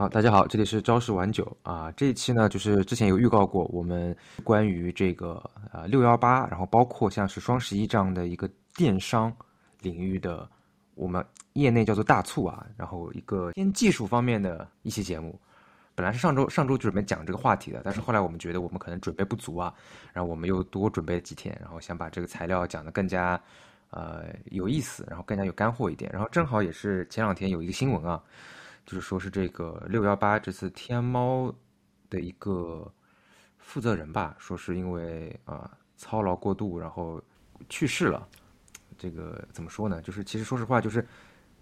好，大家好，这里是朝市晚酒啊。这一期呢，就是之前有预告过，我们关于这个呃六幺八，然后包括像是双十一这样的一个电商领域的，我们业内叫做大促啊，然后一个偏技术方面的一期节目。本来是上周上周就准备讲这个话题的，但是后来我们觉得我们可能准备不足啊，然后我们又多准备了几天，然后想把这个材料讲得更加呃有意思，然后更加有干货一点。然后正好也是前两天有一个新闻啊。就是说是这个六幺八这次天猫的一个负责人吧，说是因为啊操劳过度，然后去世了。这个怎么说呢？就是其实说实话，就是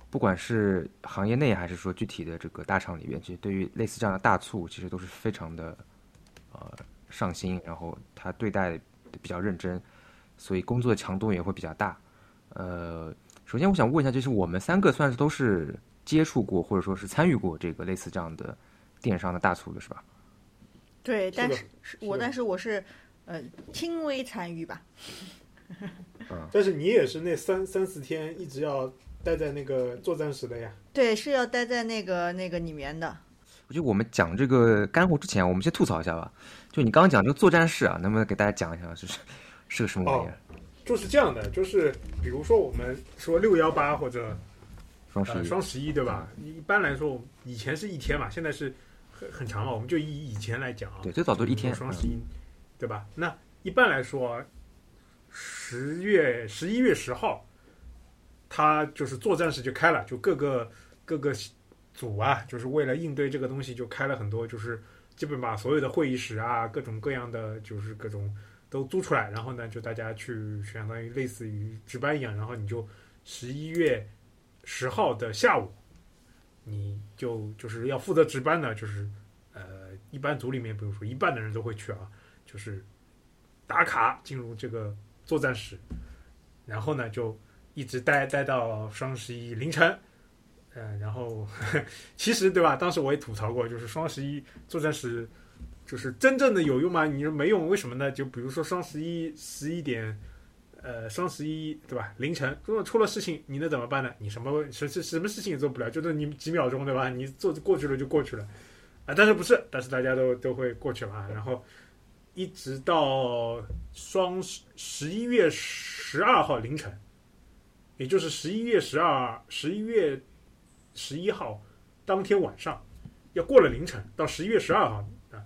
不管是行业内还是说具体的这个大厂里边，其实对于类似这样的大促，其实都是非常的呃上心，然后他对待比较认真，所以工作的强度也会比较大。呃，首先我想问一下，就是我们三个算是都是。接触过或者说是参与过这个类似这样的电商的大促的是吧？对，但是我但是我是呃轻微参与吧。嗯 但是你也是那三三四天一直要待在那个作战室的呀？对，是要待在那个那个里面的。我觉得我们讲这个干货之前，我们先吐槽一下吧。就你刚刚讲这个作战室啊，能不能给大家讲一下，就是是个什么玩意儿？就是这样的，就是比如说我们说六幺八或者。双双十一对吧？一般来说，以前是一天嘛，现在是很很长了。我们就以以前来讲啊，对，最早都一天。双十一，对吧？那一般来说，十月十一月十号，他就是作战室就开了，就各个各个组啊，就是为了应对这个东西，就开了很多，就是基本把所有的会议室啊，各种各样的，就是各种都租出来，然后呢，就大家去相当于类似于值班一样，然后你就十一月。十号的下午，你就就是要负责值班的，就是呃，一般组里面，比如说一半的人都会去啊，就是打卡进入这个作战室，然后呢就一直待待到双十一凌晨，嗯，然后 其实对吧？当时我也吐槽过，就是双十一作战室就是真正的有用吗？你说没用，为什么呢？就比如说双十一十一点。呃，双十一对吧？凌晨如果出了事情，你能怎么办呢？你什么什什什么事情也做不了，就是你几秒钟对吧？你做过去了就过去了，啊，但是不是？但是大家都都会过去了啊。然后一直到双十十一月十二号凌晨，也就是十一月十二、十一月十一号当天晚上，要过了凌晨到十一月十二号啊，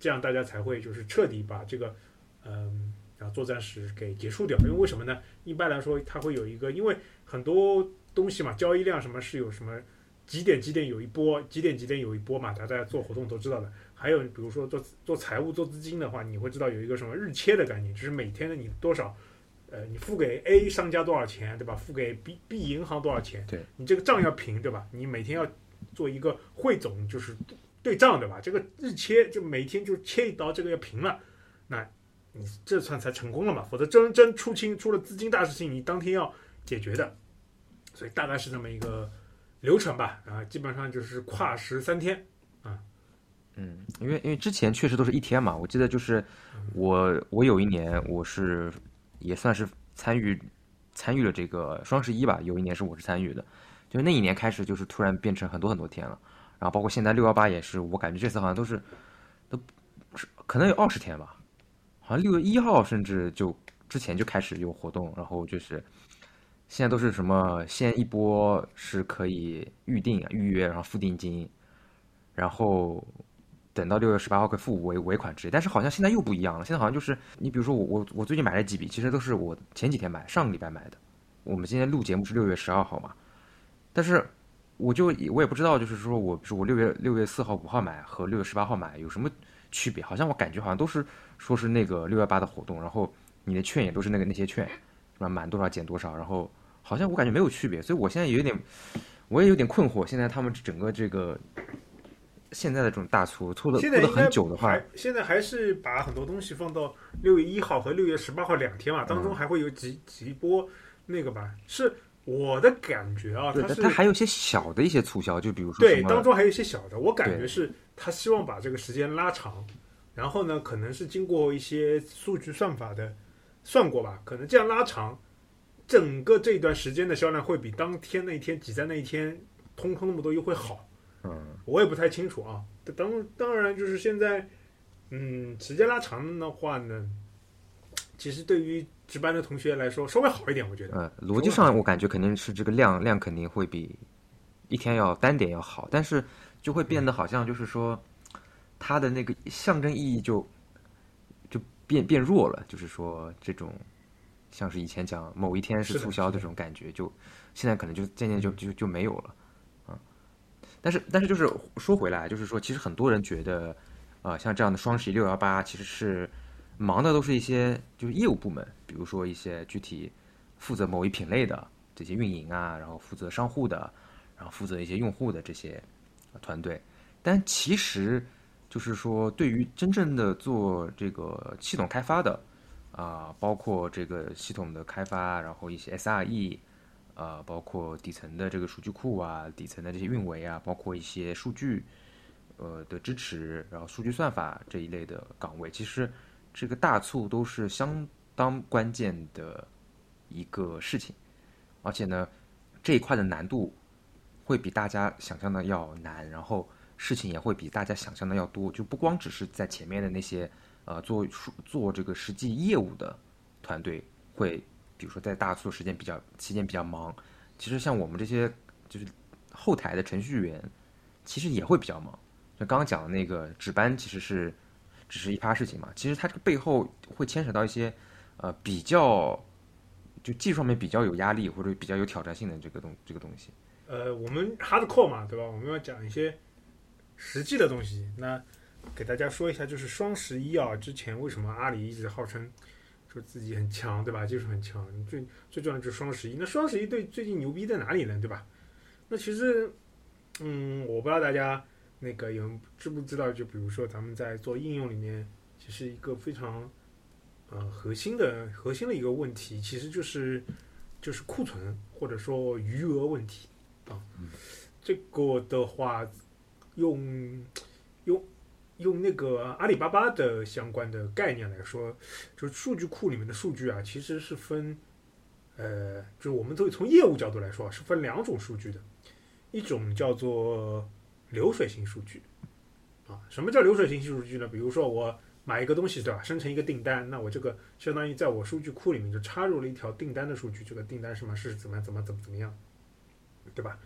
这样大家才会就是彻底把这个嗯。然后作战时给结束掉，因为为什么呢？一般来说，它会有一个，因为很多东西嘛，交易量什么是有什么几点几点有一波，几点几点有一波嘛，大家做活动都知道的。还有比如说做做财务、做资金的话，你会知道有一个什么日切的概念，就是每天的你多少，呃，你付给 A 商家多少钱，对吧？付给 B B 银行多少钱？对你这个账要平，对吧？你每天要做一个汇总，就是对账，对吧？这个日切就每天就切一刀，这个要平了，那。你这算才成功了嘛？否则真真出清出了资金大事情，你当天要解决的，所以大概是这么一个流程吧。啊，基本上就是跨时三天啊。嗯，因为因为之前确实都是一天嘛。我记得就是我我有一年我是也算是参与参与了这个双十一吧。有一年是我是参与的，就那一年开始就是突然变成很多很多天了。然后包括现在六幺八也是，我感觉这次好像都是都是可能有二十天吧。好像六月一号甚至就之前就开始有活动，然后就是现在都是什么先一波是可以预定预约，然后付定金，然后等到六月十八号可以付尾尾款之类。但是好像现在又不一样了，现在好像就是你比如说我我我最近买了几笔，其实都是我前几天买，上个礼拜买的。我们今天录节目是六月十二号嘛，但是我就我也不知道，就是说我是我六月六月四号五号买和六月十八号买有什么。区别好像我感觉好像都是说是那个六幺八的活动，然后你的券也都是那个那些券，是吧？满多少减多少，然后好像我感觉没有区别，所以我现在有点，我也有点困惑。现在他们整个这个现在的这种大促拖的拖的很久的话，现在还是把很多东西放到六月一号和六月十八号两天嘛，当中还会有几几波那个吧？是我的感觉啊，它是它还有一些小的一些促销，就比如说对，当中还有一些小的，我感觉是。他希望把这个时间拉长，然后呢，可能是经过一些数据算法的算过吧，可能这样拉长，整个这一段时间的销量会比当天那一天挤在那一天通通那么多优惠好。嗯，我也不太清楚啊。当当然就是现在，嗯，时间拉长的话呢，其实对于值班的同学来说稍微好一点，我觉得。呃，逻辑上我感觉肯定是这个量量肯定会比一天要单点要好，但是就会变得好像就是说，它的那个象征意义就就变变弱了，就是说这种像是以前讲某一天是促销的这种感觉，就现在可能就渐渐就就就没有了啊。但是但是就是说回来，就是说其实很多人觉得，啊、像这样的双十一六幺八其实是忙的都是一些就是业务部门，比如说一些具体负责某一品类的这些运营啊，然后负责商户的，然后负责一些用户的这些团队。但其实就是说，对于真正的做这个系统开发的啊、包括这个系统的开发，然后一些 SRE，啊，包括底层的这个数据库啊，底层的这些运维啊，包括一些数据呃的支持，然后数据算法这一类的岗位，其实这个大促都是相当关键的一个事情，而且呢，这一块的难度会比大家想象的要难，然后事情也会比大家想象的要多，就不光只是在前面的那些呃做做这个实际业务的团队会，比如说在大促时间比较期间比较忙，其实像我们这些就是后台的程序员，其实也会比较忙。就刚刚讲的那个值班，其实是只是一趴事情嘛，其实它这个背后会牵扯到一些呃比较就技术上面比较有压力或者比较有挑战性的这个东这个东西。呃，我们 hardcore 嘛，对吧？我们要讲一些实际的东西。那给大家说一下，就是双十一啊，之前为什么阿里一直号称说自己很强，对吧？技术很强，最最重要的就是双十一。那双十一对最近牛逼在哪里呢？对吧？那其实，嗯，我不知道大家那个有知不知道，就比如说咱们在做应用里面，其实一个非常呃核心的核心的一个问题，其实就是就是库存或者说余额问题啊。这个的话，用用用那个阿里巴巴的相关的概念来说，就是数据库里面的数据啊，其实是分呃，就是我们都从业务角度来说是分两种数据的，一种叫做流水型数据啊。什么叫流水型数据呢？比如说我买一个东西对吧，生成一个订单，那我这个相当于在我数据库里面就插入了一条订单的数据，这个订单什么是怎么怎么怎么怎么样，对吧？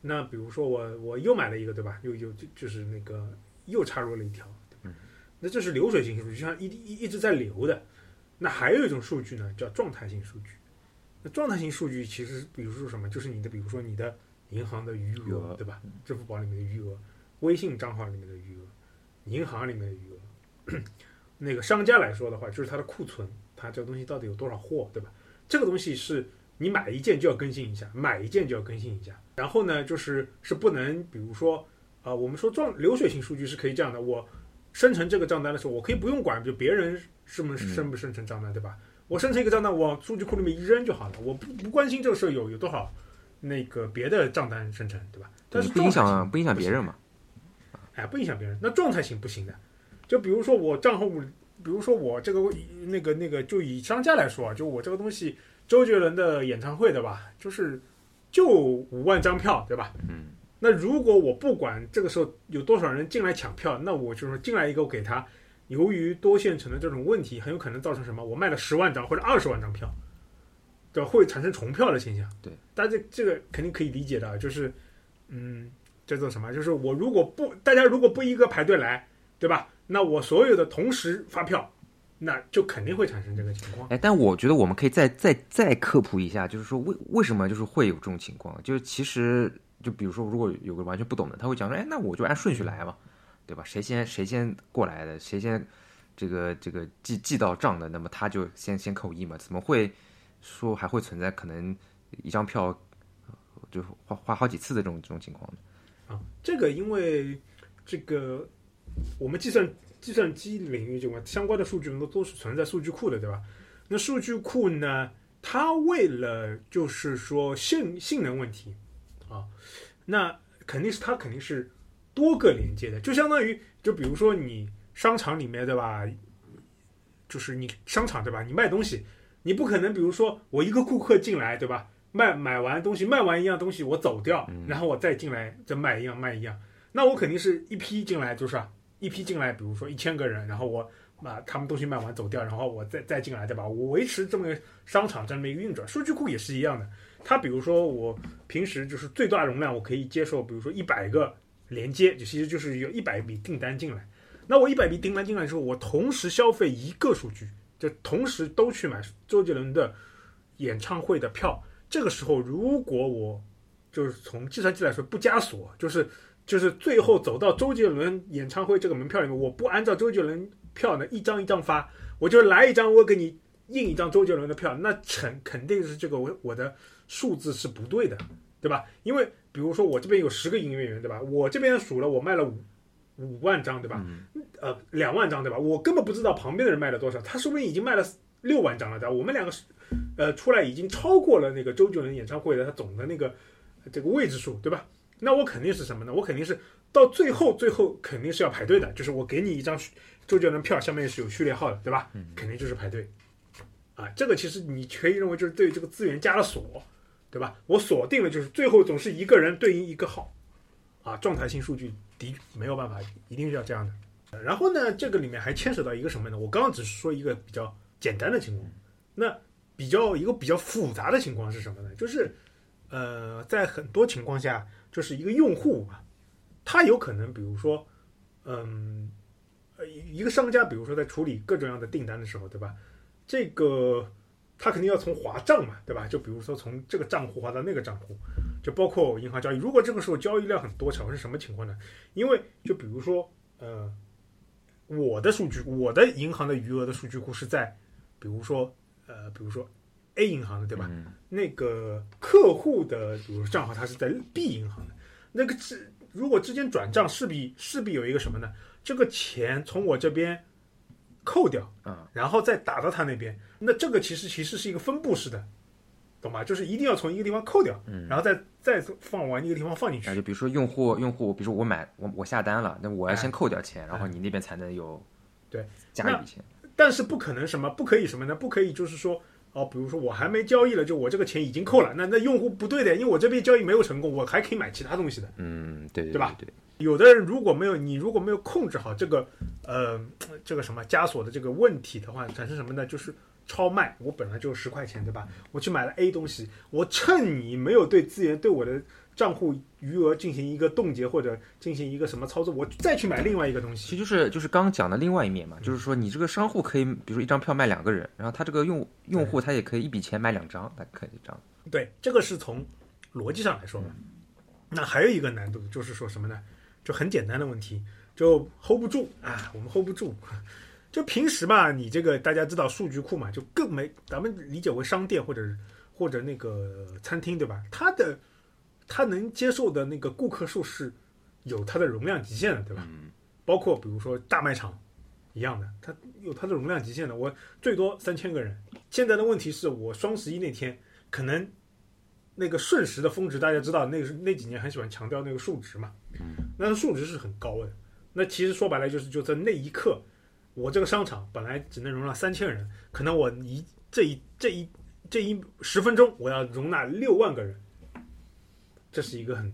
那比如说我我又买了一个对吧？又又就就是那个又插入了一条，对吧那这是流水型数据，就像一一一直在流的。那还有一种数据呢，叫状态性数据。那状态性数据其实比如说什么，就是你的比如说你的银行的余余额额，对吧？支付宝里面的余额，微信账号里面的余额，银行里面的余额。那个商家来说的话，就是它的库存，它这个东西到底有多少货，对吧？这个东西是你买一件就要更新一下，买一件就要更新一下。然后呢，就是是不能，比如说，啊、我们说状流水型数据是可以这样的，我生成这个账单的时候，我可以不用管，就别人是不是生不生成账单，对吧？我生成一个账单，往数据库里面一扔就好了，我不不关心这个时候有有多少那个别的账单生成，对吧？但是不影响不影响别人嘛？哎，不影响别人。那状态行不行的，就比如说我账户，比如说我这个那个那个，就以商家来说啊，就我这个东西，周杰伦的演唱会对吧？就是就五万张票对吧？嗯，那如果我不管这个时候有多少人进来抢票，那我就是进来一个我给他，由于多线程的这种问题，很有可能造成什么？我卖了十万张或者二十万张票，对吧，会产生重票的现象。对，大家这这个肯定可以理解的啊，就是嗯，叫做什么？就是我如果不大家如果不一个排队来，对吧？那我所有的同时发票，那就肯定会产生这个情况。哎，但我觉得我们可以再再再科普一下，就是说为为什么就是会有这种情况？就是其实就比如说，如果有个完全不懂的，他会讲说，哎，那我就按顺序来嘛，对吧？谁先谁先过来的，谁先这个这个记记到账的，那么他就先先扣一嘛。怎么会说还会存在可能一张票就花花好几次的这种这种情况呢？啊，这个因为这个我们计算计算机领域这块相关的数据，都都是存在数据库的，对吧？那数据库呢，它为了就是说性性能问题啊，那肯定是它肯定是多个连接的，就相当于就比如说你商场里面对吧，就是你商场对吧，你卖东西，你不可能比如说我一个顾客进来对吧？卖买完东西，卖完一样东西，我走掉，然后我再进来再卖一样卖一样，那我肯定是一批进来，就是一批进来，比如说一千个人，然后我把他们东西卖完走掉，然后我再再进来，对吧？我维持这么个商场这么一个运转，数据库也是一样的。它比如说我平时就是最大容量，我可以接受，比如说一百个连接，就其实就是有一百笔订单进来。那我一百笔订单进来之后，我同时消费一个数据，就同时都去买周杰伦的演唱会的票。这个时候，如果我就是从计算机来说不加锁，就是就是最后走到周杰伦演唱会这个门票里面，我不按照周杰伦票呢一张一张发，我就来一张，我给你印一张周杰伦的票，那肯肯定是这个我我的数字是不对的，对吧？因为比如说我这边有十个音乐人，对吧？我这边数了，我卖了五。五万张对吧？呃，两万张对吧？我根本不知道旁边的人卖了多少，他说不定已经卖了六万张了，对吧？我们两个，呃，出来已经超过了那个周杰伦演唱会的他总的那个这个位置数，对吧？那我肯定是什么呢？我肯定是到最后，最后肯定是要排队的，就是我给你一张周杰伦票，下面是有序列号的，对吧？肯定就是排队。啊，这个其实你可以认为就是对这个资源加了锁，对吧？我锁定了，就是最后总是一个人对应一个号，啊，状态性数据。的没有办法，一定是要这样的。然后呢，这个里面还牵扯到一个什么呢？我刚刚只是说一个比较简单的情况，那比较一个比较复杂的情况是什么呢？就是呃，在很多情况下，就是一个用户啊，他有可能，比如说，嗯，呃，一个商家，比如说在处理各种各样的订单的时候，对吧？这个他肯定要从划账嘛，对吧？就比如说从这个账户划到那个账户。就包括银行交易，如果这个时候交易量很多，产生什么情况呢？因为就比如说，呃，我的数据，我的银行的余额的数据库是在，比如说，呃，比如说 A 银行的，对吧？那个客户的比如账号，它是在 B 银行的，那个之如果之间转账，势必势必有一个什么呢？这个钱从我这边扣掉，啊，然后再打到他那边，那这个其实其实是一个分布式的。懂吧？就是一定要从一个地方扣掉，嗯，然后再再放往一个地方放进去。就比如说用户用户，比如说我买我我下单了，那我要先扣掉钱，然后你那边才能有对加一笔钱。但是不可能什么不可以什么呢？不可以就是说哦，比如说我还没交易了，就我这个钱已经扣了，那那用户不对的，因为我这边交易没有成功，我还可以买其他东西的。嗯，对对吧？对，有的人如果没有你如果没有控制好这个呃这个什么枷锁的这个问题的话，产生什么呢？就是。超卖，我本来就十块钱，对吧？我去买了 A 东西，我趁你没有对资源、对我的账户余额进行一个冻结或者进行一个什么操作，我再去买另外一个东西。其实就是就是刚刚讲的另外一面嘛，就是说你这个商户可以，比如说一张票卖两个人，然后他这个用用户他也可以一笔钱买两张，他可以这样。对，这个是从逻辑上来说嘛。那还有一个难度就是说什么呢？就很简单的问题，就 hold 不住啊，我们 hold 不住。就平时吧，你这个大家知道数据库嘛，就更没咱们理解为商店或者或者那个餐厅对吧？它的它能接受的那个顾客数是有它的容量极限的对吧？包括比如说大卖场一样的，它有它的容量极限的，我最多三千个人。现在的问题是我双十一那天可能那个瞬时的峰值，大家知道那个那几年很喜欢强调那个数值嘛，那个数值是很高的。那其实说白了就是就在那一刻。我这个商场本来只能容纳三千人，可能我一这一这一这一十分钟我要容纳六万个人，这是一个很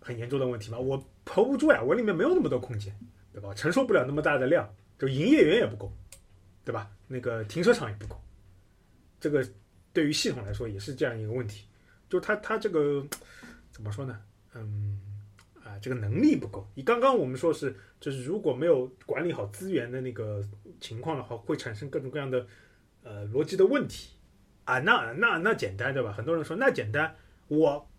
很严重的问题吧？我 hold 不住呀，我里面没有那么多空间，对吧？承受不了那么大的量，就营业员也不够，对吧？那个停车场也不够，这个对于系统来说也是这样一个问题，就他，他这个怎么说呢？嗯。啊这个能力不够。你刚刚我们说是，就是如果没有管理好资源的那个情况的话，会产生各种各样的呃逻辑的问题啊。那那那简单对吧？很多人说那简单，我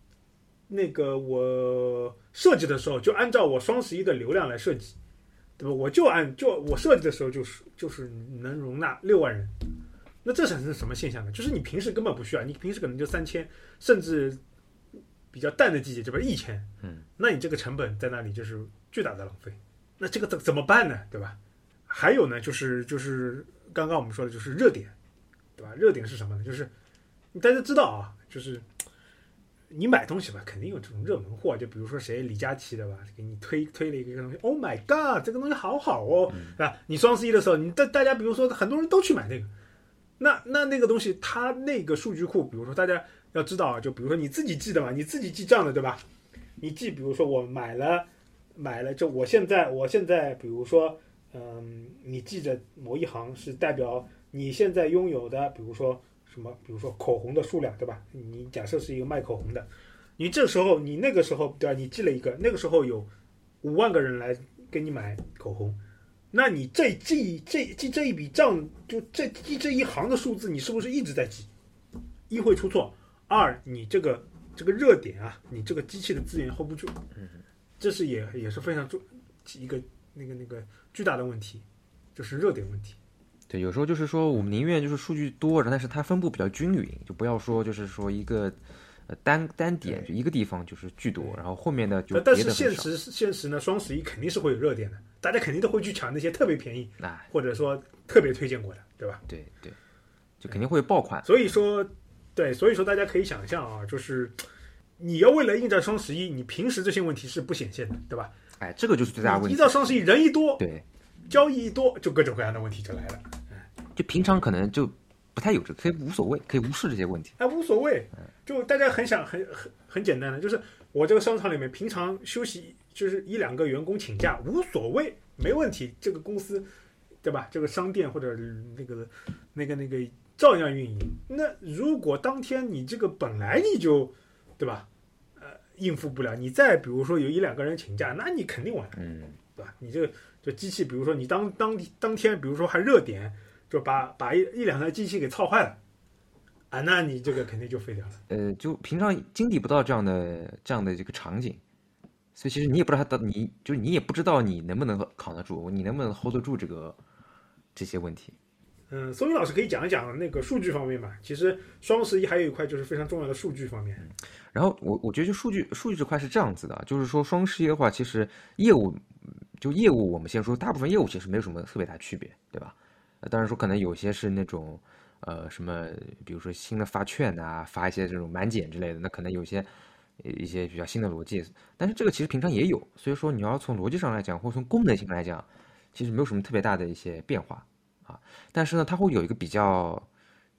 那个我设计的时候就按照我双十一的流量来设计，对吧？我就按就我设计的时候就是就是能容纳六万人。那这产生什么现象呢？就是你平时根本不需要，你平时可能就三千，甚至。比较淡的季节，这边一千，嗯，那你这个成本在那里就是巨大的浪费。那这个怎怎么办呢？对吧？还有呢，就是就是刚刚我们说的就是热点，对吧？热点是什么呢？就是大家知道啊，就是你买东西吧，肯定有这种热门货。就比如说谁李佳琦的吧，给你推推了一个东西，Oh my God，这个东西好好哦，对吧？你双十一的时候，你大大家比如说很多人都去买那个，那那那个东西，它那个数据库，比如说大家。要知道啊，就比如说你自己记的嘛，你自己记账的对吧？你记，比如说我买了，买了，就我现在我现在比如说，嗯，你记着某一行是代表你现在拥有的，比如说什么，比如说口红的数量，对吧？你假设是一个卖口红的，你这时候你那个时候对吧？你记了一个，那个时候有五万个人来给你买口红，那你这记这记这一笔账，就这记这一行的数字，你是不是一直在记？一会出错，二你这个这个热点啊，你这个机器的资源 hold 不住，这是也也是非常重一个那个那个巨大的问题，就是热点问题。对，有时候就是说，我们宁愿就是数据多，但是它分布比较均匀，就不要说就是说一个呃单单点就一个地方就是巨多，然后后面的就但是现实现实呢，双十一肯定是会有热点的，大家肯定都会去抢那些特别便宜，或者说特别推荐过的，对吧？对对，就肯定会爆款。所以说。对，所以说大家可以想象啊，就是你要为了应战双十一，你平时这些问题是不显现的，对吧？哎，这个就是最大的问题。一到双十一，人一多，对，交易一多，就各种各样的问题就来了。就平常可能就不太有这，可以无所谓，可以无视这些问题。哎，无所谓，就大家很想很很很简单的，就是我这个商场里面平常休息就是一两个员工请假无所谓，没问题。这个公司，对吧？这个商店或者那个那个那个。照样运营。那如果当天你这个本来你就，对吧？呃，应付不了，你再比如说有一两个人请假，那你肯定完，嗯，对吧？你这个就机器，比如说你当当当天，比如说还热点，就把把一一两台机器给操坏了，啊，那你这个肯定就废掉了。呃，就平常经历不到这样的这样的这个场景，所以其实你也不知道他到你就是你也不知道你能不能扛得住，你能不能 hold 得住这个这些问题。嗯，松云老师可以讲一讲那个数据方面嘛？其实双十一还有一块就是非常重要的数据方面。然后我我觉得就数据数据这块是这样子的，就是说双十一的话，其实业务就业务我们先说，大部分业务其实没有什么特别大区别，对吧？当然说可能有些是那种呃什么，比如说新的发券啊，发一些这种满减之类的，那可能有些一些比较新的逻辑。但是这个其实平常也有，所以说你要从逻辑上来讲，或者从功能性来讲，其实没有什么特别大的一些变化。啊，但是呢，它会有一个比较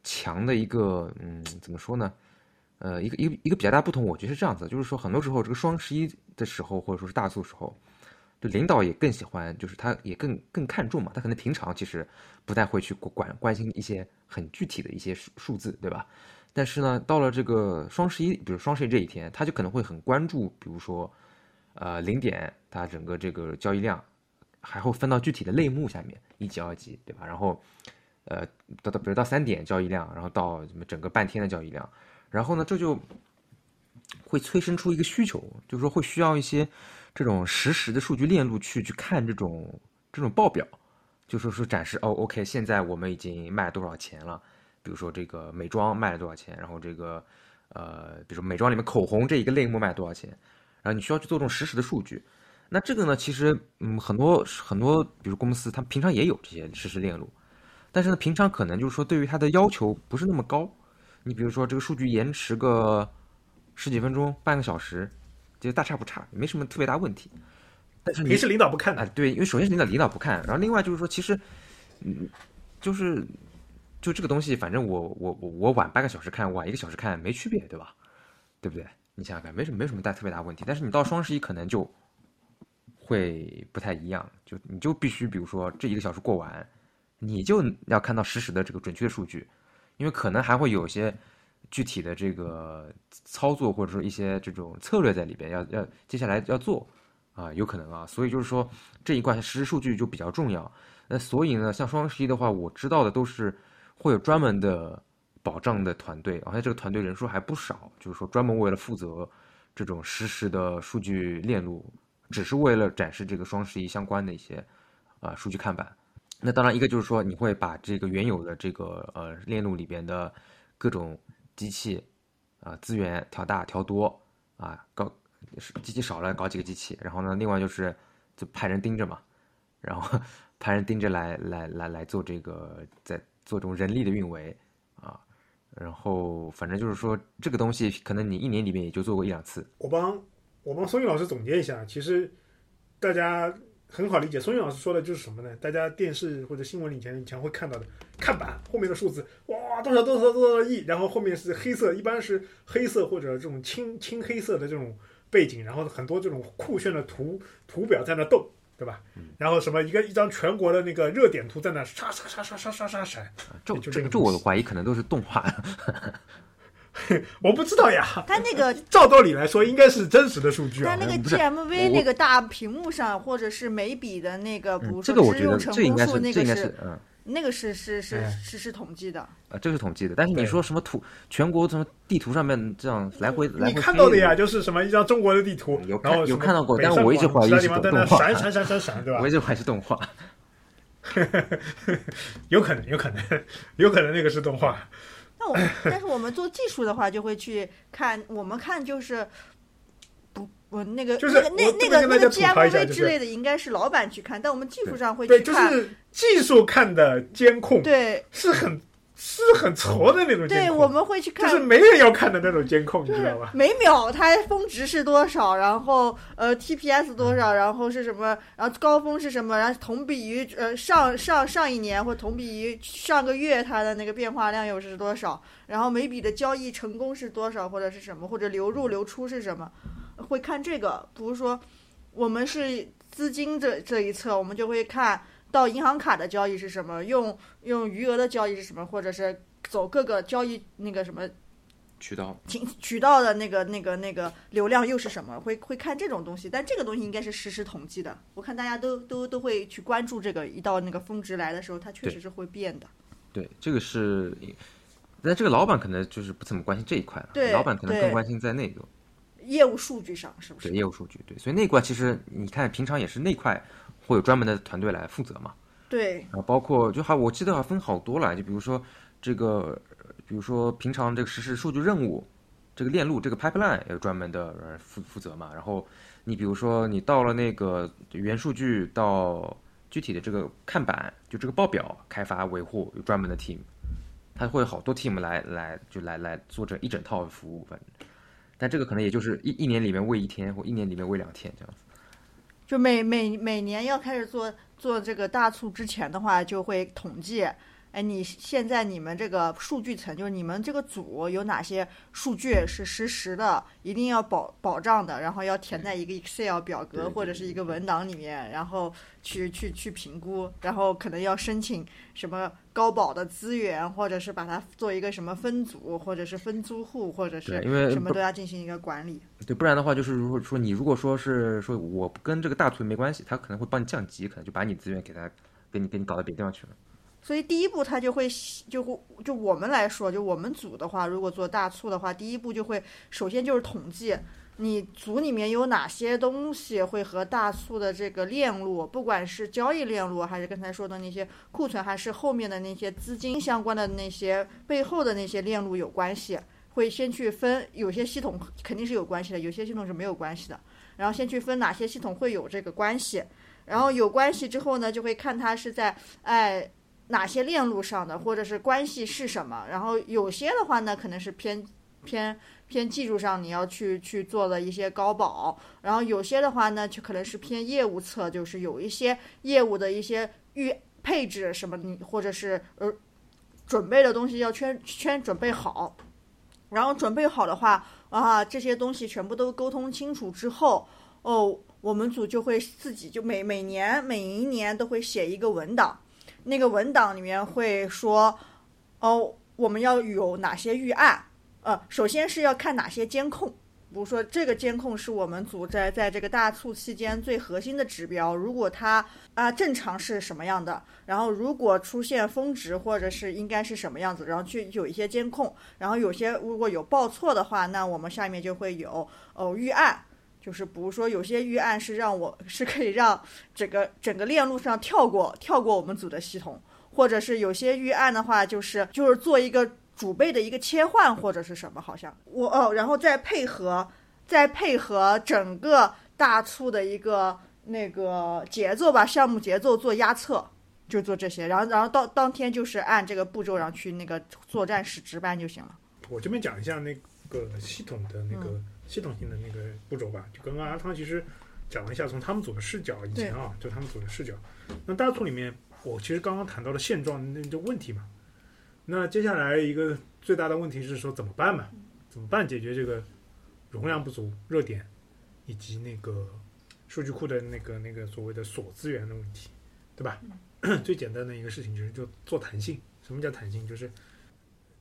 强的一个，嗯，怎么说呢？呃，一个一个一个比较大不同，我觉得是这样子，就是说，很多时候这个双十一的时候，或者说是大促时候，就领导也更喜欢，就是他也更更看重嘛，他可能平常其实不太会去管关心一些很具体的一些数数字，对吧？但是呢，到了这个双十一，比如双十一这一天，他就可能会很关注，比如说，呃，零点它整个这个交易量。还会分到具体的类目下面，一级、二级，对吧？然后，呃，到到比如到三点交易量，然后到什么整个半天的交易量，然后呢，这就会催生出一个需求，就是说会需要一些这种实时的数据链路去去看这种这种报表，就是说展示哦，OK，现在我们已经卖多少钱了？比如说这个美妆卖了多少钱？然后这个呃，比如说美妆里面口红这一个类目卖多少钱？然后你需要去做这种实时的数据。那这个呢，其实嗯，很多很多，比如公司，它平常也有这些实时链路，但是呢，平常可能就是说，对于它的要求不是那么高。你比如说，这个数据延迟个十几分钟、半个小时，就大差不差，没什么特别大问题。但是你是领导不看啊，对，因为首先是领导领导不看，然后另外就是说，其实嗯，就是就这个东西，反正我我我我晚半个小时看，晚一个小时看没区别，对吧？对不对？你想想看，没什么没什么大特别大问题。但是你到双十一可能就。会不太一样，就你就必须，比如说这一个小时过完，你就要看到实时的这个准确的数据，因为可能还会有些具体的这个操作或者说一些这种策略在里边，要要接下来要做啊，有可能啊，所以就是说这一块实时数据就比较重要。那所以呢，像双十一的话，我知道的都是会有专门的保障的团队，而且这个团队人数还不少，就是说专门为了负责这种实时的数据链路。只是为了展示这个双十一相关的一些啊数据看板。那当然，一个就是说你会把这个原有的这个呃链路里边的各种机器啊资源调大调多啊，搞机器少了搞几个机器。然后呢，另外就是就派人盯着嘛，然后 派人盯着来来来来做这个在做这种人力的运维啊。然后反正就是说这个东西可能你一年里面也就做过一两次。我帮。我帮松韵老师总结一下，其实大家很好理解。松韵老师说的就是什么呢？大家电视或者新闻里前以前会看到的看板后面的数字，哇，多少多少多少亿，然后后面是黑色，一般是黑色或者这种青青黑色的这种背景，然后很多这种酷炫的图图表在那动，对吧？然后什么一个一张全国的那个热点图在那刷刷刷刷刷刷刷闪，这就这这这我怀疑可能都是动画，我不知道呀。他那个 照道理来说，应该是真实的数据啊但。那个 GMV 那个大屏幕上，或者是眉笔的那个，比如嗯这说个我觉得支用成这应该是功数，那个是嗯。那个是是是哎是是统计的。啊，这是统计的，但是你说什么图全国什么地图上面这样来回来你回你看到的呀，就是什么一张中国的地图，有看然后有看到过但是 我一直怀疑是动画闪闪闪闪闪，对吧我一？直怀疑是动画。有可能，有可能，有可能那个是动画。那我但是我们做技术的话，就会去看，我们看就是不我那个就是那个那那个那个 GMV 就是之类的，应该是老板去看，但我们技术上会，去看。就是技术看的监控对是很是很矬的那种监控对，我们会去看就是没人要看的那种监控，你知道吧？每秒它峰值是多少，然后呃 TPS 多少，然后是什么，然后高峰是什么，然后同比于呃上上上一年或同比于上个月它的那个变化量又是多少，然后每笔的交易成功是多少或者是什么，或者流入流出是什么，会看这个。比如说我们是资金这这一侧，我们就会看到银行卡的交易是什么，用用余额的交易是什么，或者是走各个交易那个什么渠道渠渠道的那个那个那个流量又是什么？会会看这种东西，但这个东西应该是实时统计的。我看大家都都都会去关注这个，一到那个峰值来的时候，它确实是会变的。对，这个是，但这个老板可能就是不怎么关心这一块了，对老板可能更关心在那个业务数据上是不对是？业务数据，对，所以那块其实你看平常也是那块会有专门的团队来负责嘛，对然后包括就还我记得还分好多了，就比如说这个，呃比如说平常这个实时数据任务，这个链路这个 pipeline 有专门的人负负责嘛。然后你比如说你到了那个原数据到具体的这个看板，就这个报表开发维护有专门的 team，它会有好多 team 来来就来来做这一整套服务，反正。但这个可能也就是一一年里面喂一天，或一年里面喂两天这样子。就每每每年要开始做做这个大促之前的话，就会统计。哎，你现在你们这个数据层，就是你们这个组有哪些数据是实时的，一定要保保障的，然后要填在一个 Excel 表格或者是一个文档里面，然后去去去评估，然后可能要申请什么高保的资源，或者是把它做一个什么分组，或者是分租户，或者是因为什么都要进行一个管理。对，不然的话就是如果说你如果说是说我跟这个大图没关系，他可能会帮你降级，可能就把你资源给他给你给你搞到别地方去了。所以第一步，他就会就会就我们来说，就我们组的话，如果做大促的话，第一步就会首先就是统计你组里面有哪些东西会和大促的这个链路，不管是交易链路，还是刚才说的那些库存，还是后面的那些资金相关的那些背后的那些链路有关系。会先去分，有些系统肯定是有关系的，有些系统是没有关系的。然后先去分哪些系统会有这个关系，然后有关系之后呢，就会看它是在哎哪些链路上的，或者是关系是什么。然后有些的话呢，可能是偏偏偏技术上你要去去做的一些高保，然后有些的话呢，就可能是偏业务侧，就是有一些业务的一些预配置什么，你或者是呃准备的东西要圈圈准备好。然后准备好的话啊，这些东西全部都沟通清楚之后，哦，我们组就会自己就每每年每一年都会写一个文档，那个文档里面会说，哦，我们要有哪些预案，呃，首先是要看哪些监控。比如说，这个监控是我们组在在这个大促期间最核心的指标。如果它啊、正常是什么样的，然后如果出现峰值或者是应该是什么样子，然后去有一些监控，然后有些如果有报错的话，那我们下面就会有哦预案，就是比如说有些预案是让我是可以让整个整个链路上跳过跳过我们组的系统，或者是有些预案的话，就是就是做一个主备的一个切换或者是什么，好像我哦，然后再配合再配合整个大促的一个那个节奏吧，项目节奏做压测。就做这些，然后然后到当天就是按这个步骤，然后去那个作战室值班就行了。我这边讲一下那个系统的那嗯个系统性的那个步骤吧，就刚刚阿汤其实讲了一下从他们组的视角，以前啊，就他们组的视角。那大促里面，我其实刚刚谈到了现状那就问题嘛。那接下来一个最大的问题是说怎么办嘛？怎么办解决这个容量不足、热点以及那个数据库的那个那个所谓的锁资源的问题，对吧？最简单的一个事情就是就做弹性。什么叫弹性？就是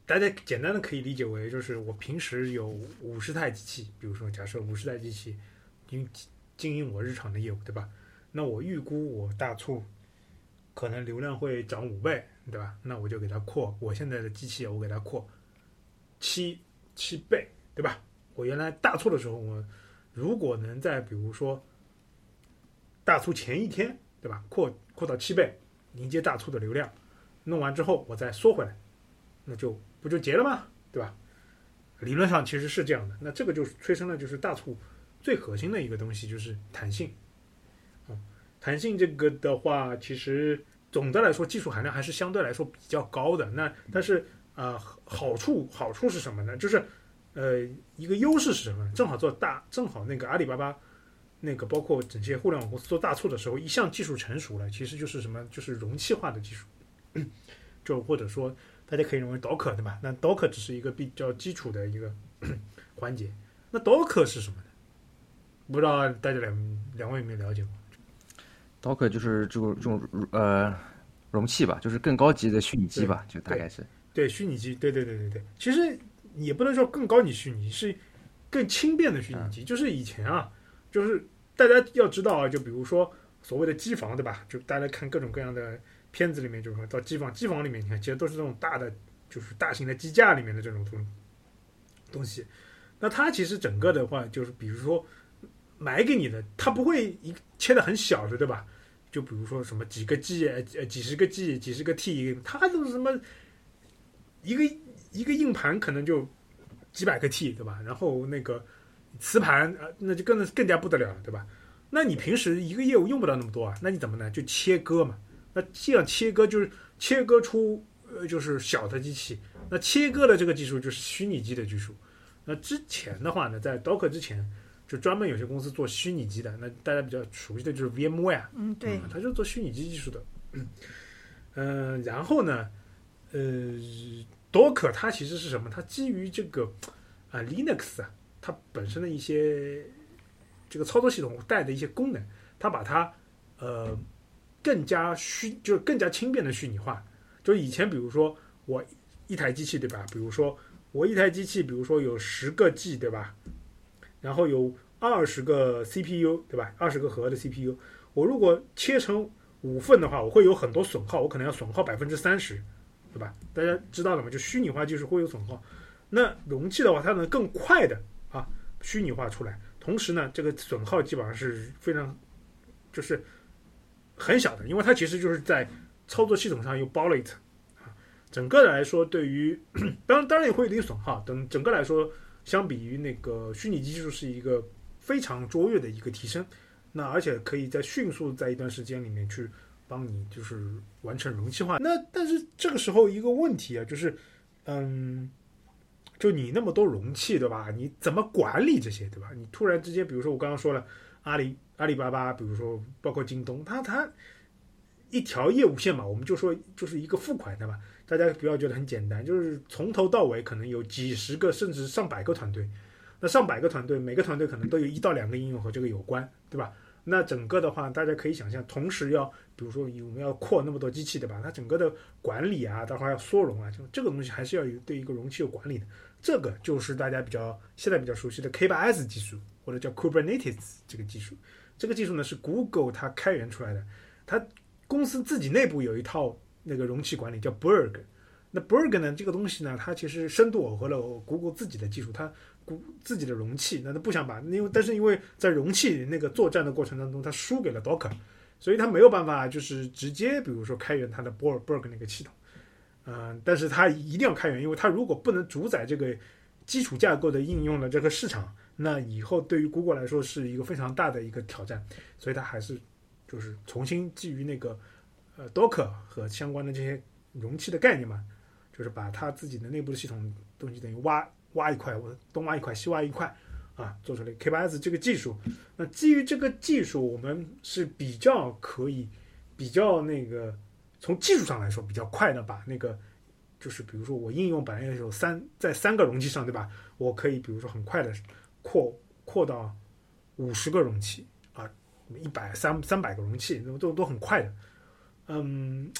大家简单的可以理解为，就是我平时有五十台机器，比如说假设五十台机器，经经营我日常的业务，对吧？那我预估我大促可能流量会涨五倍，对吧？那我就给它扩，我现在的机器我给它扩七七倍，对吧？我原来大促的时候，我如果能在比如说大促前一天，对吧？扩扩到七倍，迎接大促的流量，弄完之后我再缩回来，那就不就结了吗？对吧？理论上其实是这样的。那这个就是催生了就是大促最核心的一个东西，就是弹性。嗯，弹性这个的话，其实总的来说技术含量还是相对来说比较高的。那但是啊，好处好处是什么呢？就是呃，一个优势是什么？正好做大，正好那个阿里巴巴。那个包括整些互联网公司做大促的时候，一项技术成熟了，其实就是什么，就是容器化的技术，就或者说大家可以认为 Docker 对吧？那 Docker 只是一个比较基础的一个 环节。那 Docker 是什么呢？不知道大家两两位有没有了解过？Docker 就是这种这种呃容器吧，就是更高级的虚拟机吧，就大概是对虚拟机，对对对对对。其实也不能说更高级虚拟，是更轻便的虚拟机。就是以前啊。就是大家要知道啊，就比如说所谓的机房，对吧？就大家看各种各样的片子里面，就是说到机房，机房里面你看，其实都是这种大的，就是大型的机架里面的这种东东西。那它其实整个的话，就是比如说买给你的，它不会一切的很小的，对吧？就比如说什么几个 G 呃几十个 G 几十个 T，它都是什么一个一个硬盘可能就几百个 T，对吧？然后那个。磁盘啊，那就更更加不得了了，对吧？那你平时一个业务用不到那么多啊，那你怎么呢？就切割嘛。那这样切割就是切割出呃，就是小的机器。那切割的这个技术就是虚拟机的技术。那之前的话呢，在 Docker 之前，就专门有些公司做虚拟机的。那大家比较熟悉的就是 VMware，嗯，对，它就是做虚拟机技术的。嗯，然后呢，呃，Docker 它其实是什么？它基于这个啊 Linux 啊。它本身的一些这个操作系统带的一些功能，它把它呃更加虚，就是更加轻便的虚拟化。就以前，比如说我一台机器，对吧？比如说我一台机器，比如说有十个 G，对吧？然后有二十个 CPU，对吧？二十个核的 CPU，我如果切成五份的话，我会有很多损耗，我可能要损耗百分之三十，对吧？大家知道了吗？就虚拟化技术会有损耗。那容器的话，它能更快的啊。虚拟化出来，同时呢，这个损耗基本上是非常，就是很小的，因为它其实就是在操作系统上又包了一层啊。整个来说，对于 当然当然也会有点损耗，等整个来说，相比于那个虚拟机技术是一个非常卓越的一个提升。那而且可以在迅速在一段时间里面去帮你就是完成容器化。那但是这个时候一个问题啊，就是嗯。就你那么多容器，对吧？你怎么管理这些，对吧？你突然之间，比如说我刚刚说了，阿里阿里巴巴，比如说包括京东，它它一条业务线嘛，我们就说就是一个付款的嘛，大家不要觉得很简单，就是从头到尾可能有几十个甚至上百个团队，那上百个团队，每个团队可能都有一到两个应用和这个有关，对吧？那整个的话，大家可以想象，同时要比如说我们要扩那么多机器，对吧？它整个的管理啊，待会儿要缩容啊，就这个东西还是要有对一个容器有管理的。这个就是大家比较现在比较熟悉的 K8s 技术，或者叫 Kubernetes 这个技术。这个技术呢是 Google 它开源出来的，它公司自己内部有一套那个容器管理叫 Berg。那 Berg 呢这个东西呢，它其实深度耦合了 Google 自己的技术，它谷自己的容器，那它不想把，因为但是因为在容器那个作战的过程当中，它输给了 Docker，所以它没有办法就是直接比如说开源它的 Berg 那个系统。嗯，但是它一定要开源，因为它如果不能主宰这个基础架构的应用的这个市场，那以后对于 Google 来说是一个非常大的一个挑战，所以它还是就是重新基于那个呃 Docker 和相关的这些容器的概念嘛，就是把它自己的内部的系统东西等于挖挖一块，我东挖一块西挖一块啊，做出来 K8s 这个技术。那基于这个技术，我们是比较可以比较那个。从技术上来说，比较快的把那个，就是比如说我应用本来有三在三个容器上，对吧？我可以比如说很快的扩扩到五十个容器啊，一百三三百个容器，那么都都很快的。嗯，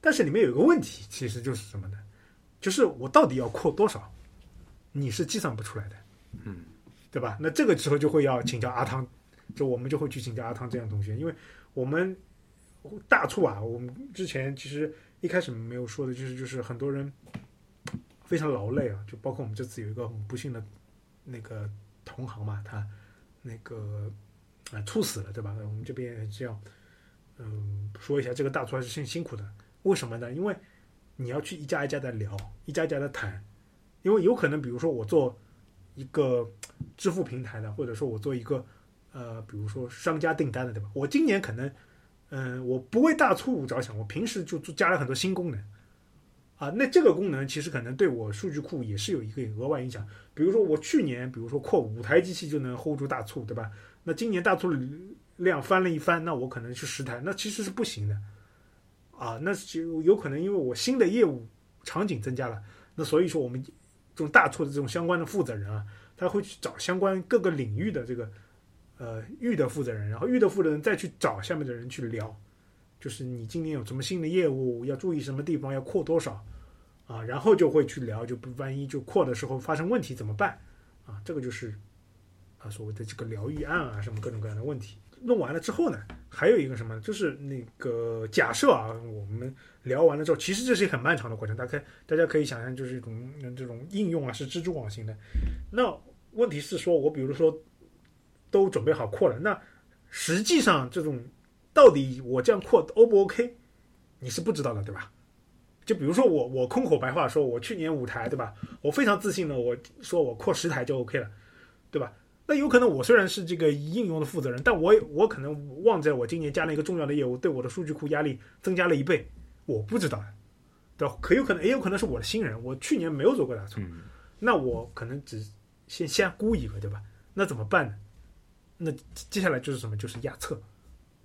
但是里面有一个问题，其实就是什么呢？就是我到底要扩多少，你是计算不出来的，嗯，对吧？那这个时候就会要请教阿汤，就我们就会去请教阿汤这样同学，因为我们大促啊，我们之前其实一开始没有说的，就是就是很多人非常劳累啊，就包括我们这次有一个很不幸的那个同行嘛，他那个啊、猝死了，对吧？我们这边也这样，嗯，说一下这个大促还是辛辛苦的，为什么呢？因为你要去一家一家的聊，一家一家的谈，因为有可能，比如说我做一个支付平台的，或者说我做一个呃，比如说商家订单的，对吧？我今年可能，嗯、我不为大促着想，我平时就就加了很多新功能，啊，那这个功能其实可能对我数据库也是有一个额外影响。比如说我去年，比如说扩五台机器就能 hold 住大促，对吧？那今年大促量翻了一番，那我可能是十台，那其实是不行的，啊，那就有可能因为我新的业务场景增加了，那所以说我们这种大促的这种相关的负责人啊，他会去找相关各个领域的这个呃域的负责人，然后域的负责人再去找下面的人去聊，就是你今年有什么新的业务，要注意什么地方，要扩多少啊，然后就会去聊，就不万一就扩的时候发生问题怎么办啊？这个就是啊所谓的这个疗愈案啊，什么各种各样的问题。弄完了之后呢，还有一个什么，就是那个假设啊，我们聊完了之后，其实这是一个很漫长的过程，大概大家可以想象，就是一种这种应用啊是蜘蛛网型的。那问题是说，我比如说都准备好扩了，那实际上这种到底我这样扩 O 不 OK，你是不知道的，对吧？就比如说我我空口白话说，我去年五台，对吧？我非常自信的我说我扩十台就 OK 了，对吧？那有可能我虽然是这个应用的负责人，但我我可能忘在我今年加了一个重要的业务，对我的数据库压力增加了一倍，我不知道的，对吧？可有可能也有可能是我的新人，我去年没有做过大促，嗯那我可能只先先估一个，对吧？那怎么办呢？那接下来就是什么？就是压测。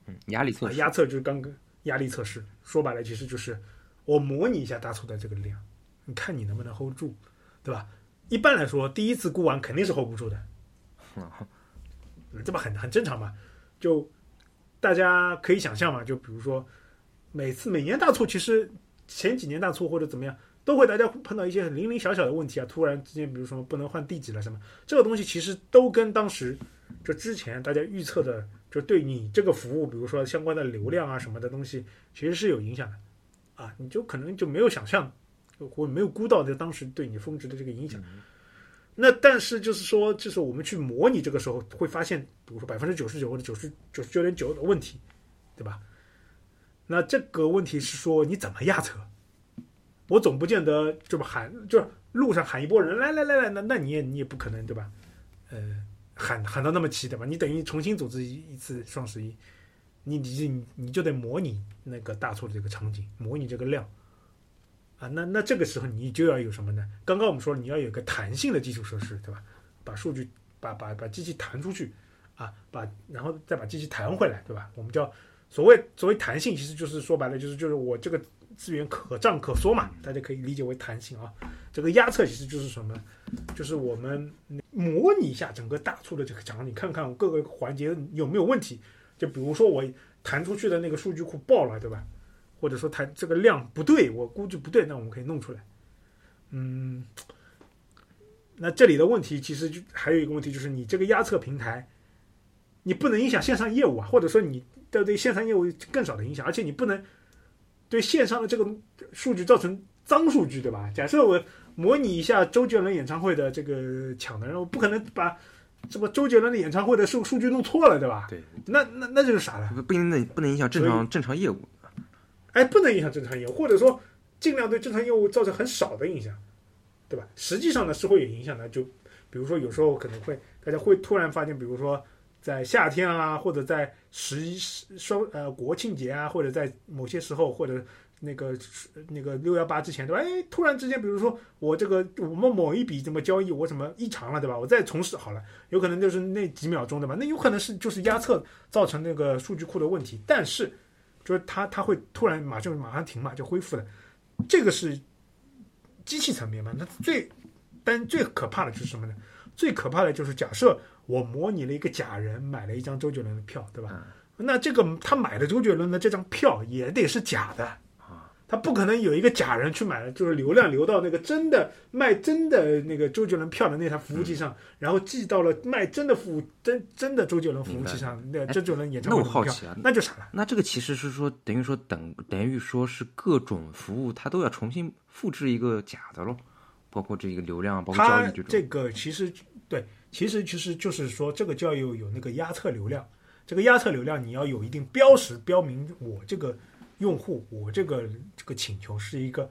嗯，压力测压测就是刚刚压力测试，说白了其实就是我模拟一下大促的这个量，你看你能不能 hold 住，对吧？一般来说，第一次估完肯定是 hold 不住的，嗯这不很很正常嘛？就大家可以想象嘛，就比如说每次每年大促，其实前几年大促或者怎么样，都会大家碰到一些零零小小的问题啊，突然之间，比如说不能换地址了什么，这个东西其实都跟当时就之前大家预测的，就对你这个服务，比如说相关的流量啊什么的东西，其实是有影响的啊，你就可能就没有想象或没有估到这当时对你峰值的这个影响。那但是就是说，就是我们去模拟这个时候会发现，比如说百分之九十九或者九十九十九点九的问题，对吧？那这个问题是说你怎么压车？我总不见得这么喊，就是路上喊一波人来来来来，那那你也你也不可能对吧？呃，喊喊到那么齐对吧？你等于重新组织一一次双十一，你你你你就得模拟那个大促的这个场景，模拟这个量啊。那那这个时候你就要有什么呢？刚刚我们说你要有个弹性的基础设施对吧？把数据把把把机器弹出去啊，把然后再把机器弹回来对吧？我们叫所谓所谓弹性，其实就是说白了就是就是我这个资源可涨可缩嘛，大家可以理解为弹性啊。这个压测其实就是什么？就是我们模拟一下整个大促的这个场景，看看各个环节有没有问题。就比如说我弹出去的那个数据库爆了，对吧？或者说弹这个量不对，我估计不对，那我们可以弄出来。嗯，那这里的问题其实就还有一个问题，就是你这个压测平台，你不能影响线上业务啊，或者说你的对线上业务更少的影响，而且你不能对线上的这个数据造成脏数据，对吧？假设我模拟一下周杰伦演唱会的这个抢的人，我不可能把这个周杰伦的演唱会的数数据弄错了，对吧？对，那那那就是啥了。不不能不能影响正常正常业务。哎，不能影响正常业务，或者说尽量对正常业务造成很少的影响，对吧？实际上呢是会有影响的，就比如说有时候可能会大家会突然发现，比如说在夏天啊，或者在十一十双呃国庆节啊，或者在某些时候或者那个那个六幺八之前，对吧？哎，突然之间，比如说我这个我们某一笔怎么交易我怎么异常了，对吧？我再重试好了，有可能就是那几秒钟，对吧？那有可能是就是压测造成那个数据库的问题，但是。就是它它会突然马上马上停嘛，就恢复了，这个是机器层面嘛。那最但最可怕的就是什么呢？最可怕的就是假设我模拟了一个假人买了一张周杰伦的票，对吧？那这个他买的周杰伦的这张票也得是假的啊，他不可能有一个假人去买了，就是流量流到那个真的卖真的那个周杰伦票的那台服务器上，然后寄到了卖真的服务真真的周杰伦服务器上，那周杰伦演唱那会的票，我好奇啊，那就傻了。那这个其实是说，等于说等等于说是各种服务它都要重新复制一个假的咯，包括这个流量，包括交它易这种。这个其实对，其实其实就是说，这个交易有有那个压测流量，这个压测流量你要有一定标识，标明我这个用户，我这个这个请求是一个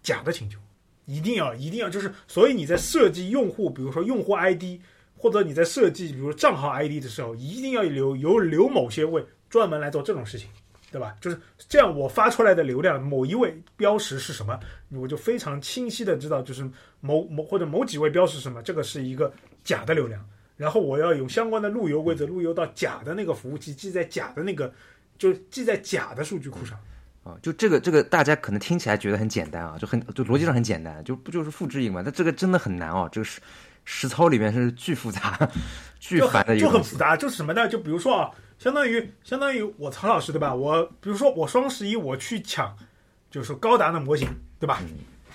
假的请求，一定要一定要就是，所以你在设计用户，比如说用户 ID，或者你在设计比如账号 ID 的时候，一定要留有留某些位专门来做这种事情。对吧？就是这样，我发出来的流量，某一位标识是什么，我就非常清晰的知道，就是某某或者某几位标识什么，这个是一个假的流量。然后我要有相关的路由规则，路由到假的那个服务器，记在假的那个，就记在假的数据库上。啊，就这个这个，大家可能听起来觉得很简单啊，就很就逻辑上很简单，就不就是复制一个嘛？但这个真的很难哦，这个实实操里面是巨复杂、巨就烦的。就很复杂，就是什么呢？就比如说啊，相当于相当于我曹老师对吧？我比如说我双十一我去抢，就是高达的模型对吧？